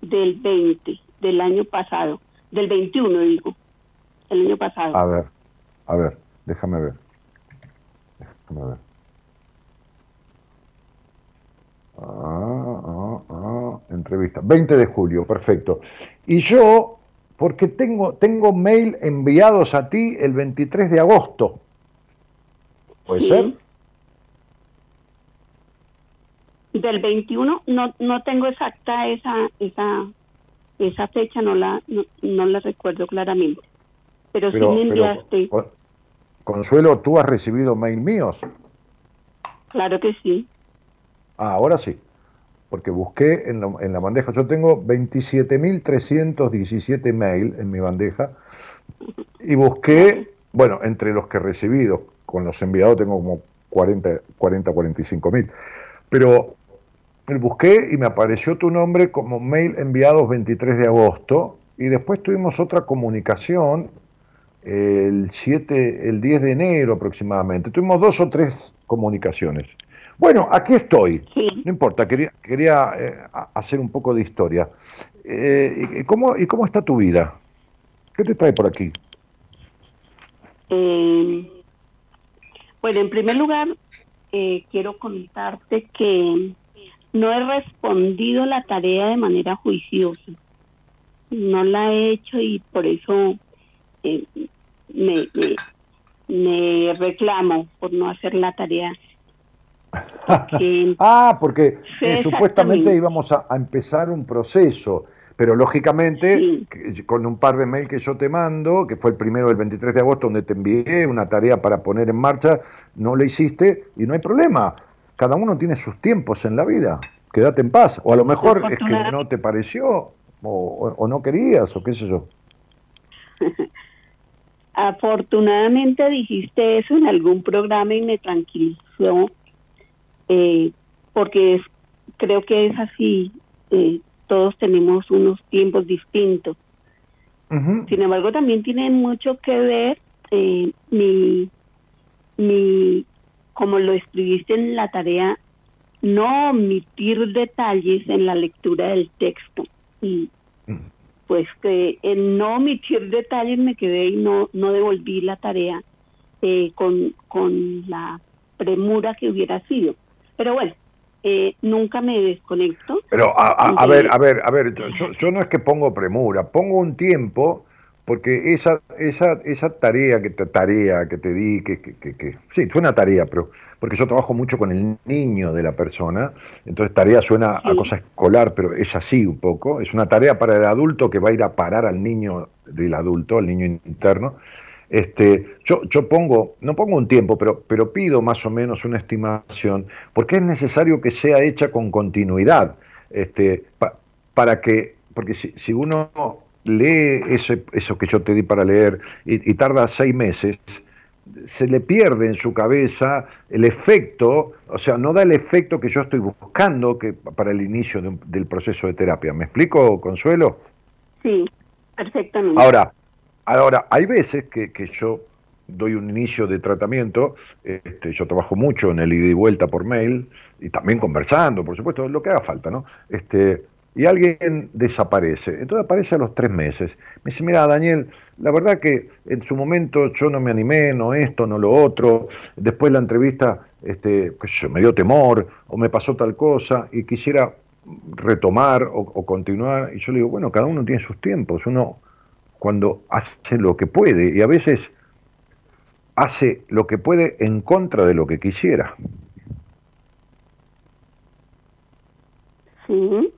del 20 del año pasado, del 21 digo, el año pasado. A ver, a ver, déjame ver, déjame ver. Ah, ah, entrevista. 20 de julio, perfecto. Y yo, porque tengo, tengo mail enviados a ti el 23 de agosto. ¿Puede ser? Del 21 no, no tengo exacta esa, esa, esa fecha, no la, no, la recuerdo claramente. Pero, sí me enviaste. Consuelo, ¿tú has recibido mail míos? Claro que sí. Ah, ahora sí. Porque busqué en, la bandeja, yo tengo 27.317 mail en mi bandeja y busqué, bueno, entre los que he recibido, con los enviados tengo como 40, 40 45 mil. Pero busqué y me apareció tu nombre como mail enviados 23 de agosto y después tuvimos otra comunicación el 7, el 10 de enero aproximadamente. Tuvimos dos o tres comunicaciones. Bueno, aquí estoy. No importa, quería, quería eh, hacer un poco de historia. Eh, ¿cómo, ¿Y cómo está tu vida? ¿Qué te trae por aquí? Eh, bueno, en primer lugar, quiero contarte que no he respondido la tarea de manera juiciosa. No la he hecho y por eso me, me reclamo por no hacer la tarea ah, porque eh, supuestamente íbamos a, empezar un proceso, pero lógicamente con un par de mails que yo te mando, que fue el primero del 23 de agosto donde te envié una tarea para poner en marcha, no lo hiciste y no hay problema. Cada uno tiene sus tiempos en la vida. Quédate en paz. O a lo mejor es que no te pareció o, o no querías o qué sé yo. Afortunadamente dijiste eso en algún programa y me tranquilizó eh, porque creo que es así, eh, todos tenemos unos tiempos distintos. Sin embargo, también tiene mucho que ver eh, mi, mi, como lo escribiste en la tarea, no omitir detalles en la lectura del texto. Y pues que en no omitir detalles me quedé y no, no devolví la tarea con, con la premura que hubiera sido. Pero bueno, eh, nunca me desconecto. Pero a, ver, a ver, a ver, yo, no es que pongo premura, pongo un tiempo porque esa esa esa tarea que te tarea que te di que, que, que, sí fue una tarea pero porque yo trabajo mucho con el niño de la persona entonces tarea suena a cosa escolar pero es así un poco es una tarea para el adulto que va a ir a parar al niño del adulto al niño interno este, yo, yo pongo, no pongo un tiempo, pero, pero pido más o menos una estimación, porque es necesario que sea hecha con continuidad, este, para que, porque si, si uno lee ese, eso que yo te di para leer y, tarda seis meses, se le pierde en su cabeza el efecto, o sea, no da el efecto que yo estoy buscando que, para el inicio del proceso de terapia. ¿Me explico, Consuelo? Sí, perfectamente. Ahora, Ahora, hay veces que, yo doy un inicio de tratamiento, este, yo trabajo mucho en el ida y vuelta por mail, y también conversando, por supuesto, lo que haga falta, ¿no? Este, y alguien desaparece. Entonces aparece a los tres meses. Me dice, mira, Daniel, la verdad que en su momento yo no me animé, no esto, no lo otro. Después la entrevista este, me dio temor o me pasó tal cosa y quisiera retomar o, o, continuar. Y yo le digo, bueno, cada uno tiene sus tiempos. Uno cuando hace lo que puede y a veces hace lo que puede en contra de lo que quisiera. Sí.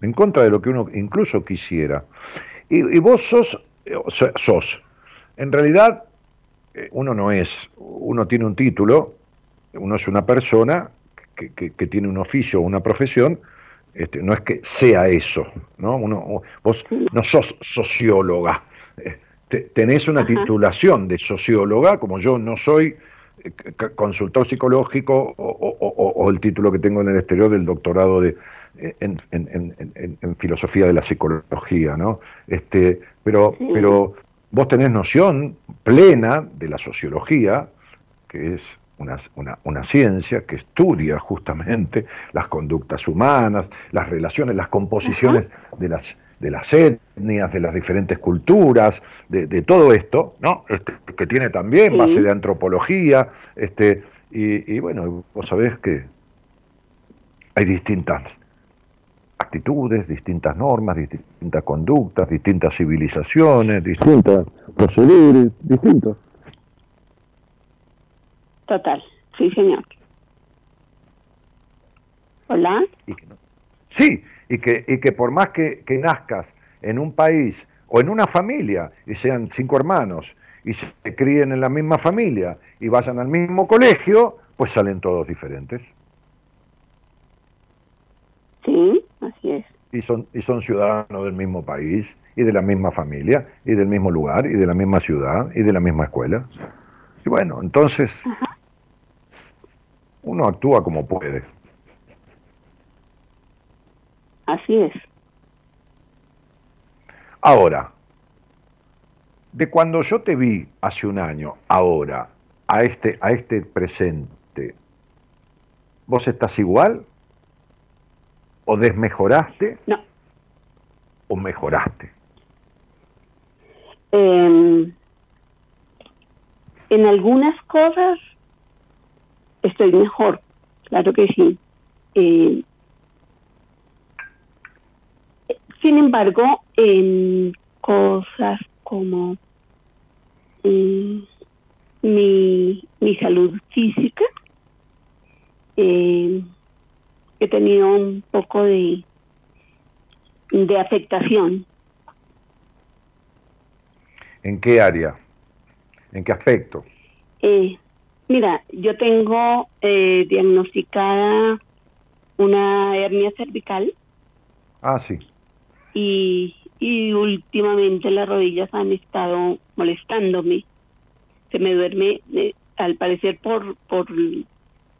En contra de lo que uno incluso quisiera. Y, vos sos, sos, en realidad eh, uno no es, uno tiene un título, uno es una persona que, que tiene un oficio o una profesión, este, no es que sea eso, ¿no? Uno, vos no sos socióloga, eh, tenés una titulación de socióloga, como yo no soy eh, consultor psicológico o, el título que tengo en el exterior del doctorado de, eh, en, filosofía de la psicología, ¿no? Este, pero, pero vos tenés noción plena de la sociología, que es una, una, ciencia que estudia justamente las conductas humanas, las relaciones, las composiciones de las, de las etnias, de las diferentes culturas, de, todo esto, ¿no? Este, que tiene también base de antropología, este, y, bueno, vos sabés que hay distintas actitudes, distintas normas, distintas conductas, distintas civilizaciones, distintas proceduras, distintos. Total, sí, señor. Hola. sí, y que, y que por más que, que nazcas en un país o en una familia y sean cinco hermanos y se críen en la misma familia y vayan al mismo colegio, pues salen todos diferentes. Sí, así es. Y son, y son ciudadanos del mismo país y de la misma familia y del mismo lugar y de la misma ciudad y de la misma escuela. Y bueno, entonces uno actúa como puede. Así es. Ahora, de cuando yo te vi hace un año, ahora, a este, a este presente, ¿vos estás igual? ¿O desmejoraste? No. ¿O mejoraste? Em, en algunas cosas estoy mejor, claro que sí. Eh, sin embargo, en cosas como mm, mi, mi salud física, eh, he tenido un poco de, de afectación. ¿En qué área? ¿En qué aspecto? Eh, mira, yo tengo eh, diagnosticada una hernia cervical. Ah, sí. Y, y últimamente las rodillas han estado molestándome. Se me duerme, eh, al parecer por, por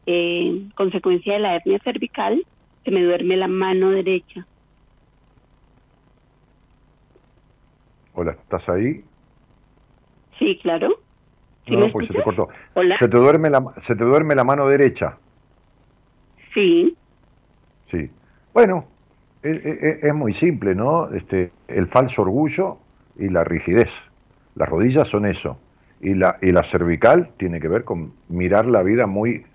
eh, consecuencia de la hernia cervical, se me duerme la mano derecha. Hola, ¿estás ahí? Sí, claro. No, pues se te cortó. ¿Se te, duerme la, ¿Se te duerme la mano derecha? Sí. Sí. Bueno, es, e, e, es, muy simple, ¿no? Este, el falso orgullo y la rigidez. Las rodillas son eso. Y la, y la cervical tiene que ver con mirar la vida muy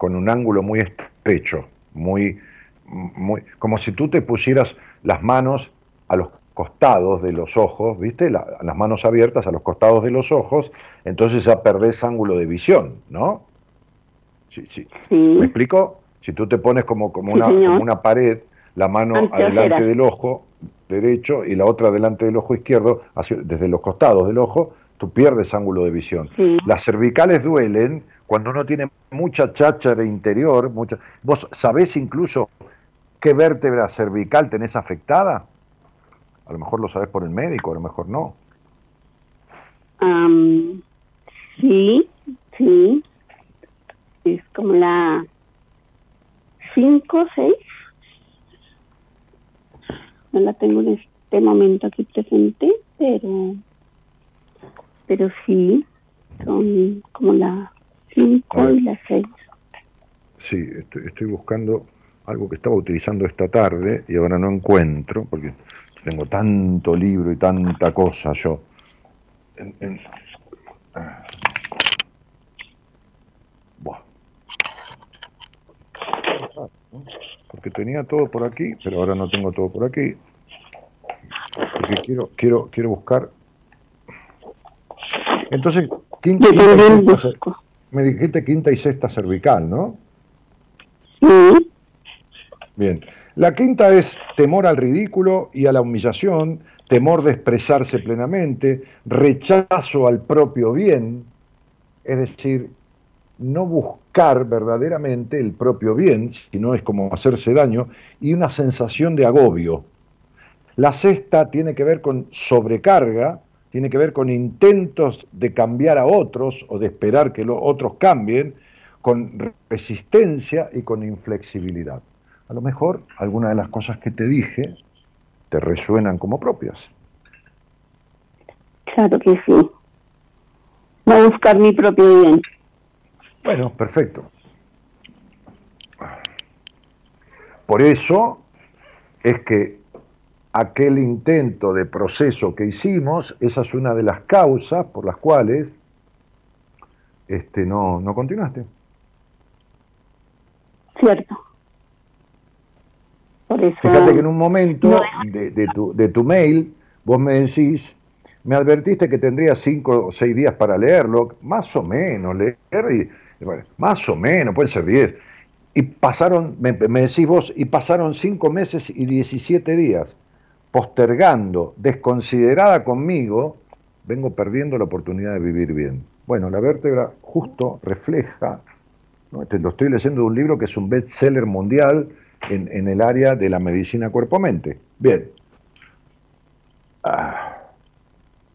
con un ángulo muy estrecho, muy, muy, como si tú te pusieras las manos a los costados de los ojos, ¿viste? las manos abiertas a los costados de los ojos, entonces ya perdés ángulo de visión, ¿no? Sí, sí. ¿Me explico? Si tú te pones como, como, una, una pared, la mano adelante del ojo derecho y la otra delante del ojo izquierdo, desde los costados del ojo, tú pierdes ángulo de visión. Las cervicales duelen cuando uno tiene mucha cháchara interior, mucha, ¿vos sabés incluso qué vértebra cervical tenés afectada? A lo mejor lo sabés por el médico, a lo mejor no. sí, sí. Es como la 5, 6. No la tengo en este momento aquí presente, pero pero sí, son como la 5 y las 6. Sí, estoy, buscando algo que estaba utilizando esta tarde y ahora no encuentro, porque tengo tanto libro y tanta cosa yo. Porque tenía todo por aquí, pero ahora no tengo todo por aquí. Porque quiero, quiero, quiero buscar. Entonces, ¿quién, quién, me dijiste quinta y sexta cervical, ¿no? Sí. Bien. La quinta es temor al ridículo y a la humillación, temor de expresarse plenamente, rechazo al propio bien, es decir, no buscar verdaderamente el propio bien, sino es como hacerse daño, y una sensación de agobio. La sexta tiene que ver con sobrecarga, tiene que ver con intentos de cambiar a otros o de esperar que los otros cambien, con resistencia y con inflexibilidad. A lo mejor algunas de las cosas que te dije te resuenan como propias. Claro que sí. No buscar mi propio bien. Bueno, perfecto. Por eso es que aquel intento de proceso que hicimos, esa es una de las causas por las cuales este, no, no continuaste. Cierto. Fíjate que en un momento de, tu, de tu mail, vos me decís, me advertiste que tendría cinco o seis días para leerlo, más o menos, leer, y, bueno, más o menos, pueden ser diez. Y pasaron, me, me, decís vos, y pasaron cinco meses y diecisiete días, postergando, desconsiderada conmigo, vengo perdiendo la oportunidad de vivir bien. Bueno, la vértebra justo refleja, ¿no? Este, lo estoy leyendo de un libro que es un bestseller mundial, en, el área de la medicina cuerpo-mente. Bien. Ah.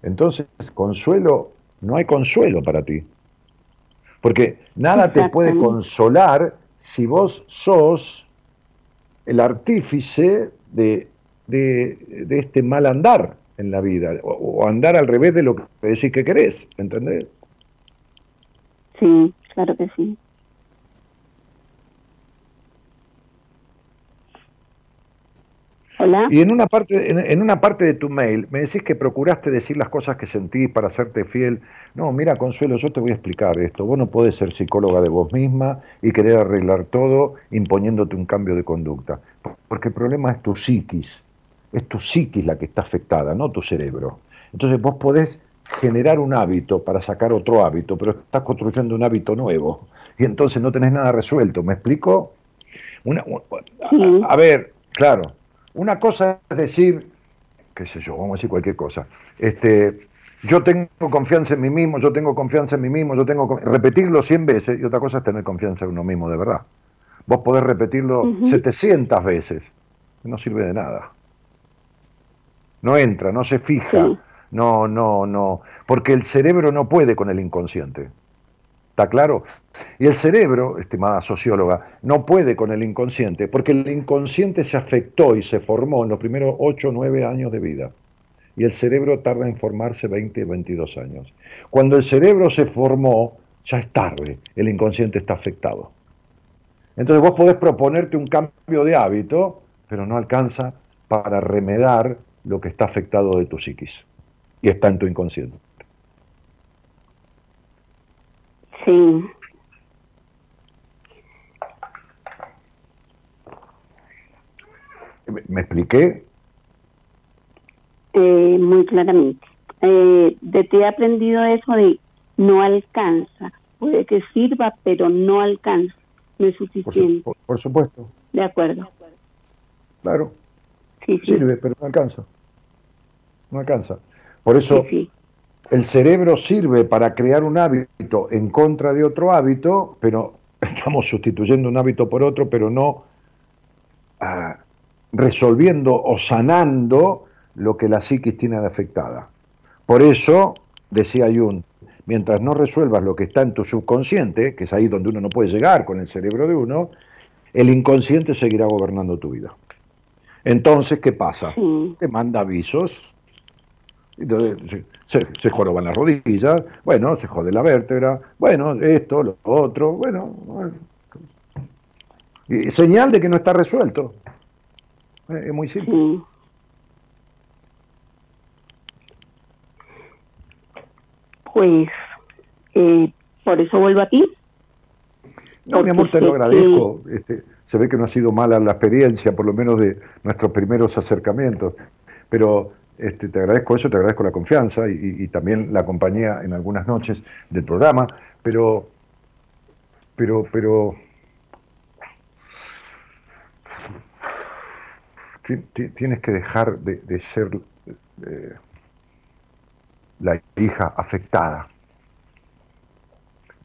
Entonces, consuelo, no hay consuelo para ti. Porque nada te puede consolar si vos sos el artífice de, de, este mal andar en la vida, o, o, andar al revés de lo que decís que querés, ¿entendés? Sí, claro que sí. Y en una, parte, en, una parte de tu mail me decís que procuraste decir las cosas que sentís para hacerte fiel. No, mira, Consuelo, yo te voy a explicar esto. Vos no podés ser psicóloga de vos misma y querer arreglar todo imponiéndote un cambio de conducta. Porque el problema es tu psiquis. Es tu psiquis la que está afectada, no tu cerebro. Entonces vos podés generar un hábito para sacar otro hábito, pero estás construyendo un hábito nuevo. Y entonces no tenés nada resuelto. ¿Me explico? Una, a ver, claro, una cosa es decir, qué sé yo, vamos a decir cualquier cosa. Este, yo tengo confianza en mí mismo, yo tengo confianza en mí mismo, yo tengo repetirlo 100 veces y otra cosa es tener confianza en uno mismo de verdad. Vos podés repetirlo 700 veces, no sirve de nada. No entra, no se fija, no, no, no, porque el cerebro no puede con el inconsciente. ¿Está claro? Y el cerebro, estimada socióloga, no puede con el inconsciente, porque el inconsciente se afectó y se formó en los primeros 8 o 9 años de vida. Y el cerebro tarda en formarse 20 o 22 años. Cuando el cerebro se formó, ya es tarde, el inconsciente está afectado. Entonces vos podés proponerte un cambio de hábito, pero no alcanza para remedar lo que está afectado de tu psiquis y está en tu inconsciente. Sí. ¿Me, expliqué? Eh, muy claramente. Eh, de ti he aprendido eso de no alcanza. Puede que sirva, pero no alcanza. No es suficiente. Por, supuesto. De acuerdo. Claro. Sirve, pero no alcanza. No alcanza. Por eso el cerebro sirve para crear un hábito en contra de otro hábito, pero estamos sustituyendo un hábito por otro, pero no ah, resolviendo o sanando lo que la psiquis tiene de afectada. Por eso, decía Jung, mientras no resuelvas lo que está en tu subconsciente, que es ahí donde uno no puede llegar con el cerebro de uno, el inconsciente seguirá gobernando tu vida. Entonces, ¿qué pasa? Te manda avisos entonces, se, se, joroban las rodillas, bueno, se jode la vértebra, bueno, esto, lo otro, bueno. Y señal de que no está resuelto. Es muy simple. Pues, eh, por eso vuelvo a ti. No, mi amor, te lo agradezco. Este, se ve que no ha sido mala la experiencia, por lo menos de nuestros primeros acercamientos. Pero este, te agradezco eso, te agradezco la confianza y, también la compañía en algunas noches del programa, pero, pero, pero, tienes que dejar de, ser eh, la hija afectada,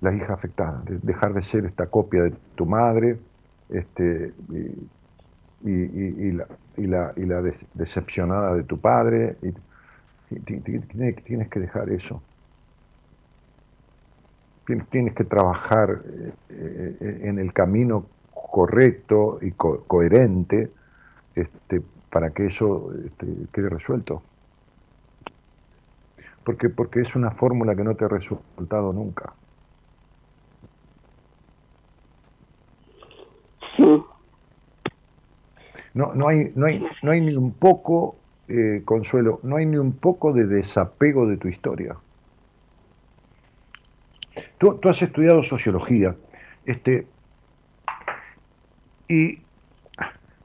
la hija afectada, dejar de ser esta copia de tu madre, este, la, y la, y la decepcionada de tu padre. Y, tienes que dejar eso. Tienes que trabajar eh, eh, en el camino correcto y coherente este, para que eso este, quede resuelto. Porque, porque es una fórmula que no te ha resultado nunca. Sí. No, hay, no, hay, no hay ni un poco, eh, Consuelo, no hay ni un poco de desapego de tu historia. Tú, has estudiado sociología, este, y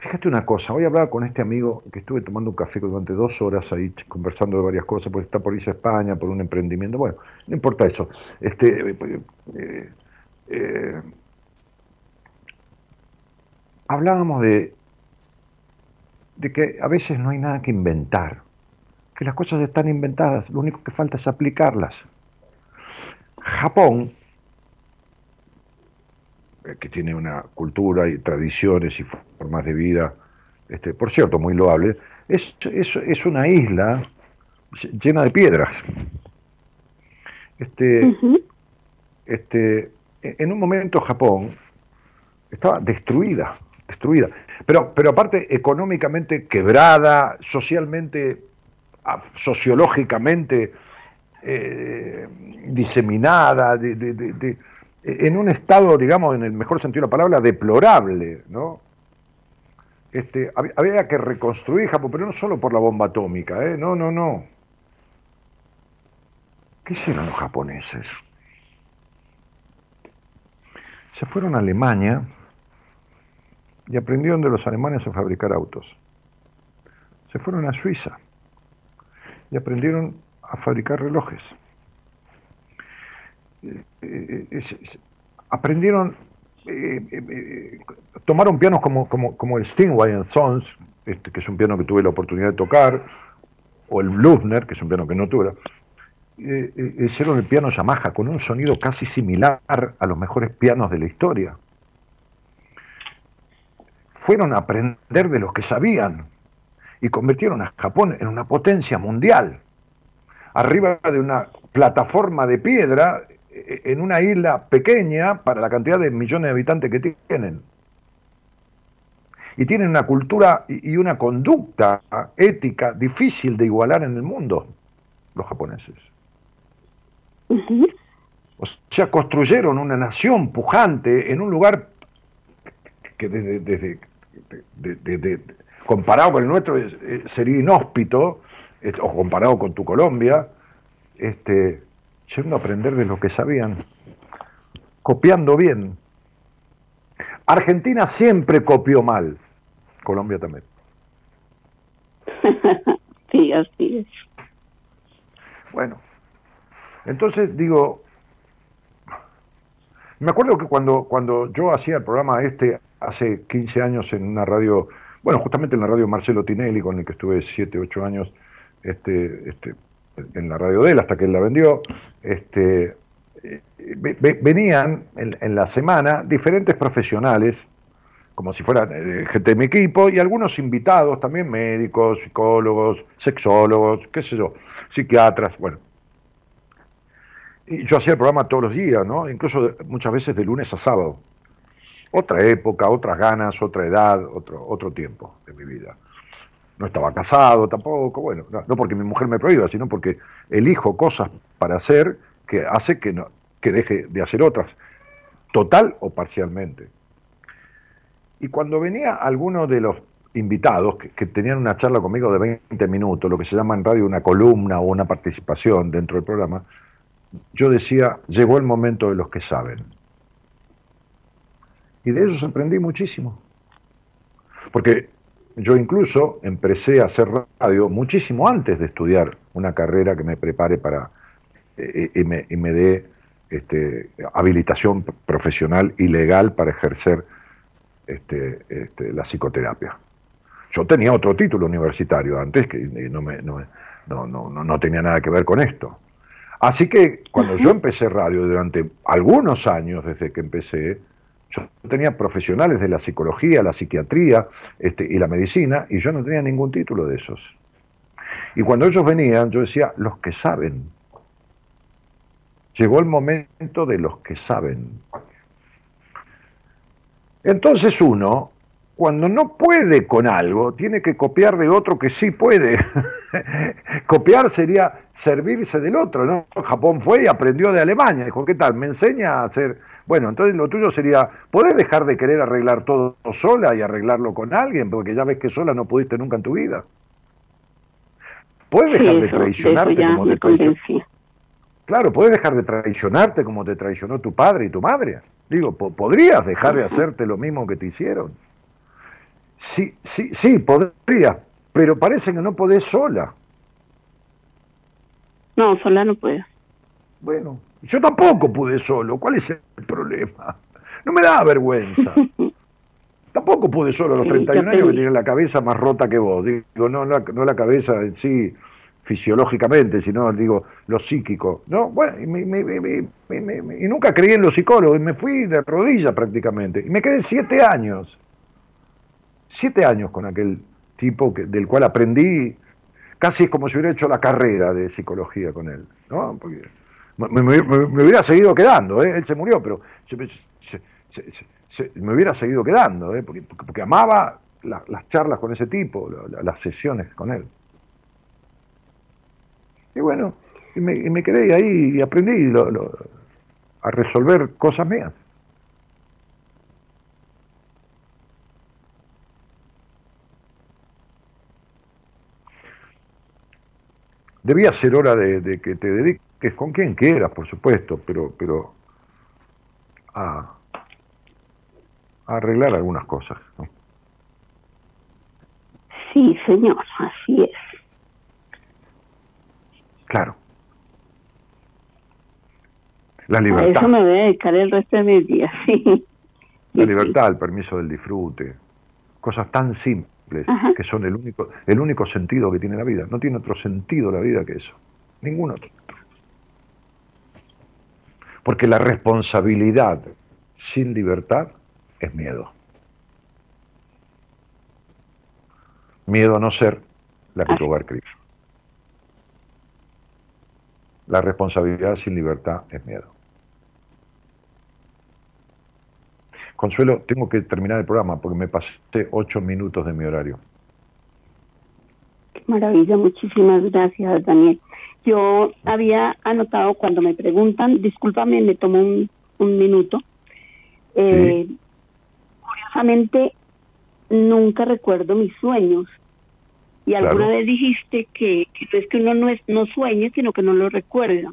Fíjate una cosa, hoy hablaba con este amigo que estuve tomando un café durante dos horas ahí conversando de varias cosas, porque está por irse a España, por un emprendimiento, bueno, no importa eso. Este, eh, eh, hablábamos de, de que a veces no hay nada que inventar, que las cosas están inventadas, lo único que falta es aplicarlas. Japón, eh, que tiene una cultura y tradiciones y formas de vida, este, por cierto, muy loable, es, es, una isla llena de piedras. Este, este, en un momento Japón estaba destruida, destruida, pero, pero aparte económicamente quebrada, socialmente, sociológicamente eh, diseminada, en un estado, digamos, en el mejor sentido de la palabra, deplorable, ¿no? Este, había que reconstruir Japón, pero no solo por la bomba atómica, ¿eh? No, no, no. ¿Qué hicieron los japoneses? Se fueron a Alemania y aprendieron de los alemanes a fabricar autos. Se fueron a Suiza y aprendieron a fabricar relojes. Eh, eh, aprendieron, eh, tomaron pianos como, como, el Stingway Sons, este, que es un piano que tuve la oportunidad de tocar, o el Blufner, que es un piano que no tuve, hicieron el piano Yamaha con un sonido casi similar a los mejores pianos de la historia. Fueron a aprender de los que sabían y convirtieron a Japón en una potencia mundial. Arriba de una plataforma de piedra en una isla pequeña para la cantidad de millones de habitantes que tienen. Y tienen una cultura y una conducta ética difícil de igualar en el mundo, los japoneses. O sea, construyeron una nación pujante en un lugar que desde, comparado con el nuestro sería inhóspito, o comparado con tu Colombia, este, yendo a aprender de lo que sabían, copiando bien. Argentina siempre copió mal, Colombia también. sí, así es. Bueno, entonces digo, me acuerdo que cuando, cuando yo hacía el programa este hace 15 años en una radio, bueno, justamente en la radio Marcelo Tinelli, con el que estuve 7, 8 años, este, este, en la radio de él hasta que él la vendió, este, venían en, la semana diferentes profesionales, como si fueran eh, gente de mi equipo, y algunos invitados, también médicos, psicólogos, sexólogos, qué sé yo, psiquiatras, bueno. Y yo hacía el programa todos los días, ¿no? Incluso muchas veces de lunes a sábado. Otra época, otras ganas, otra edad, otro, otro tiempo de mi vida no estaba casado tampoco, bueno, no, porque mi mujer me prohíba, sino porque elijo cosas para hacer que hace que, no, que deje de hacer otras, total o parcialmente. Y cuando venía alguno de los invitados que, tenían una charla conmigo de 20 minutos, lo que se llama en radio una columna o una participación dentro del programa, yo decía, llegó el momento de los que saben. Y de ellos aprendí muchísimo. Porque yo incluso empecé a hacer radio muchísimo antes de estudiar una carrera que me prepare para eh, y, me, dé este, habilitación profesional y legal para ejercer este, este, la psicoterapia. Yo tenía otro título universitario antes que no, me, no, no, no tenía nada que ver con esto. Así que cuando yo empecé radio durante algunos años desde que empecé, yo tenía profesionales de la psicología, la psiquiatría este, y la medicina, y yo no tenía ningún título de esos. Y cuando ellos venían, yo decía, los que saben. Llegó el momento de los que saben. Entonces uno, cuando no puede con algo, tiene que copiar de otro que sí puede. Copiar sería servirse del otro. Japón fue y aprendió de Alemania. Dijo, ¿qué tal? ¿Me enseña a hacer bueno, entonces lo tuyo sería, ¿podés dejar de querer arreglar todo sola y arreglarlo con alguien? Porque ya ves que sola no pudiste nunca en tu vida. ¿Puedes dejar de traicionarte como te traicionó? Claro, puedes dejar de traicionarte como te traicionó tu padre y tu madre. Digo, podrías dejar de hacerte lo mismo que te hicieron. Sí, sí, sí, podría, pero parece que no podés sola. No, sola no puedo. Bueno, yo tampoco pude solo. ¿Cuál es el problema? No me da vergüenza. tampoco pude solo a los 31 años que tenía la cabeza más rota que vos. Digo, no la, no la cabeza en sí fisiológicamente, sino digo lo psíquico. No, bueno, y, nunca creí en los psicólogos, y me fui de rodillas prácticamente. Y me quedé siete años, siete años con aquel tipo que, del cual aprendí, casi como si hubiera hecho la carrera de psicología con él. ¿no? Me, hubiera seguido quedando, ¿eh? él se murió, pero me hubiera seguido quedando, ¿eh? porque, amaba las charlas con ese tipo, las sesiones con él. Y bueno, y me, quedé ahí y aprendí a resolver cosas mías. Debía ser hora de, que te dediques con quien quieras, por supuesto, pero, pero a, arreglar algunas cosas. Sí, señor, así es. Claro. La libertad. eso me voy a dedicar el resto de mis días, sí. La libertad, el permiso del disfrute, cosas tan simples que son el único, el único sentido que tiene la vida. No tiene otro sentido la vida que eso. Ningún otro. Porque la responsabilidad sin libertad es miedo. Miedo a no ser la que tu hogar la responsabilidad sin libertad es miedo. Consuelo, tengo que terminar el programa porque me pasé ocho minutos de mi horario. Qué maravilla, muchísimas gracias, Daniel. Yo había anotado cuando me preguntan, discúlpame, me tomo un, minuto. Eh, curiosamente, nunca recuerdo mis sueños. Y alguna vez dijiste que, no es que uno no, es, no sueñe, sino que no lo recuerda.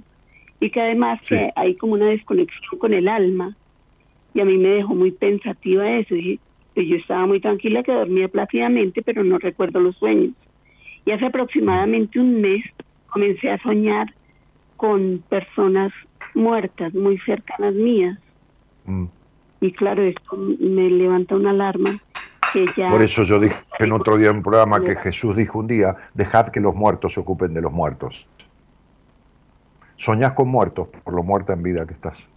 Y que además que hay como una desconexión con el alma. Y a mí me dejó muy pensativa eso. Dije, pues yo estaba muy tranquila que dormía plácidamente, pero no recuerdo los sueños. Y hace aproximadamente un mes comencé a soñar con personas muertas, muy cercanas mías. Mm. Y claro, esto me levanta una alarma por eso yo dije en otro día en un programa que Jesús dijo un día, dejad que los muertos se ocupen de los muertos. Soñás con muertos por lo muerta en vida que estás.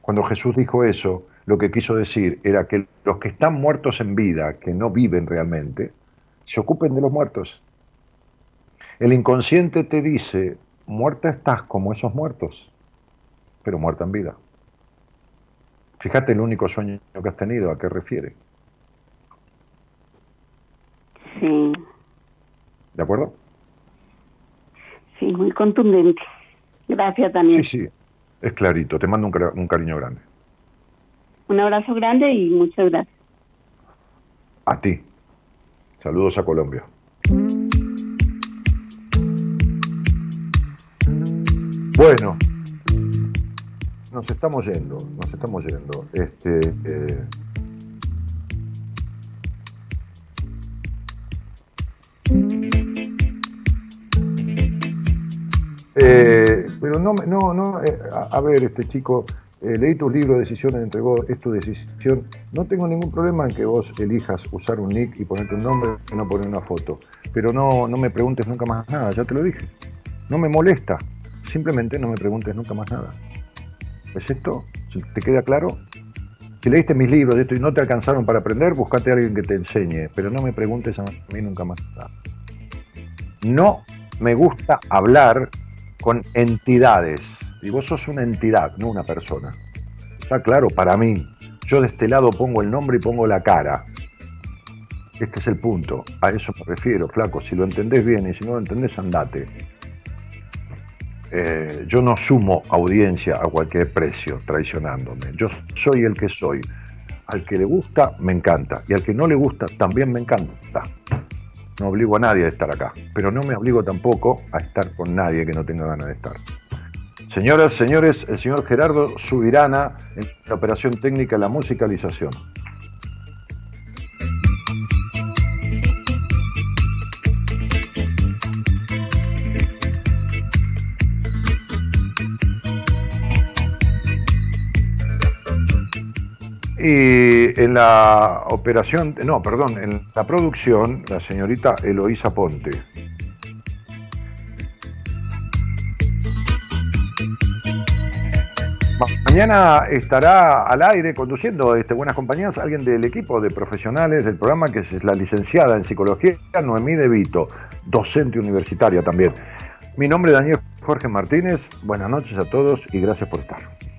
Cuando Jesús dijo eso, lo que quiso decir era que los que están muertos en vida, que no viven realmente, se ocupen de los muertos. El inconsciente te dice, muerta estás como esos muertos, pero muerta en vida. Fíjate el único sueño que has tenido, ¿a qué refiere? Sí. ¿De acuerdo? Sí, muy contundente. Gracias, Daniel. Sí, sí, es clarito. Te mando un, un cariño grande. Un abrazo grande y muchas gracias. A ti. Saludos a Colombia. Bueno nos estamos yendo, nos estamos yendo. Este, eh, eh, pero no, no, no, eh, a, ver, este chico, leí tu libro Decisiones, entregó, es tu decisión. No tengo ningún problema en que vos elijas usar un nick y ponerte un nombre y no poner una foto. Pero no, no me preguntes nunca más nada, ya te lo dije. No me molesta. Simplemente no me preguntes nunca más nada. ¿Es esto? ¿Te queda claro? Si leíste mis libros de esto y no te alcanzaron para aprender, buscate a alguien que te enseñe, pero no me preguntes a mí nunca más. No me gusta hablar con entidades. Y vos sos una entidad, no una persona. Está claro, para mí. Yo de este lado pongo el nombre y pongo la cara. Este es el punto. A eso me refiero, flaco. Si lo entendés bien y si no lo entendés, andate. Eh, yo no sumo audiencia a cualquier precio traicionándome. Yo soy el que soy. Al que le gusta, me encanta. Y al que no le gusta, también me encanta. No obligo a nadie a estar acá. Pero no me obligo tampoco a estar con nadie que no tenga ganas de estar. Señoras, señores, el señor Gerardo Subirana en la operación técnica la musicalización. Y en la operación, no, perdón, en la producción, la señorita Eloísa Ponte. Mañana estará al aire conduciendo este, Buenas Compañías alguien del equipo de profesionales del programa, que es la licenciada en psicología, Noemí De Vito, docente universitaria también. Mi nombre es Daniel Jorge Martínez, buenas noches a todos y gracias por estar.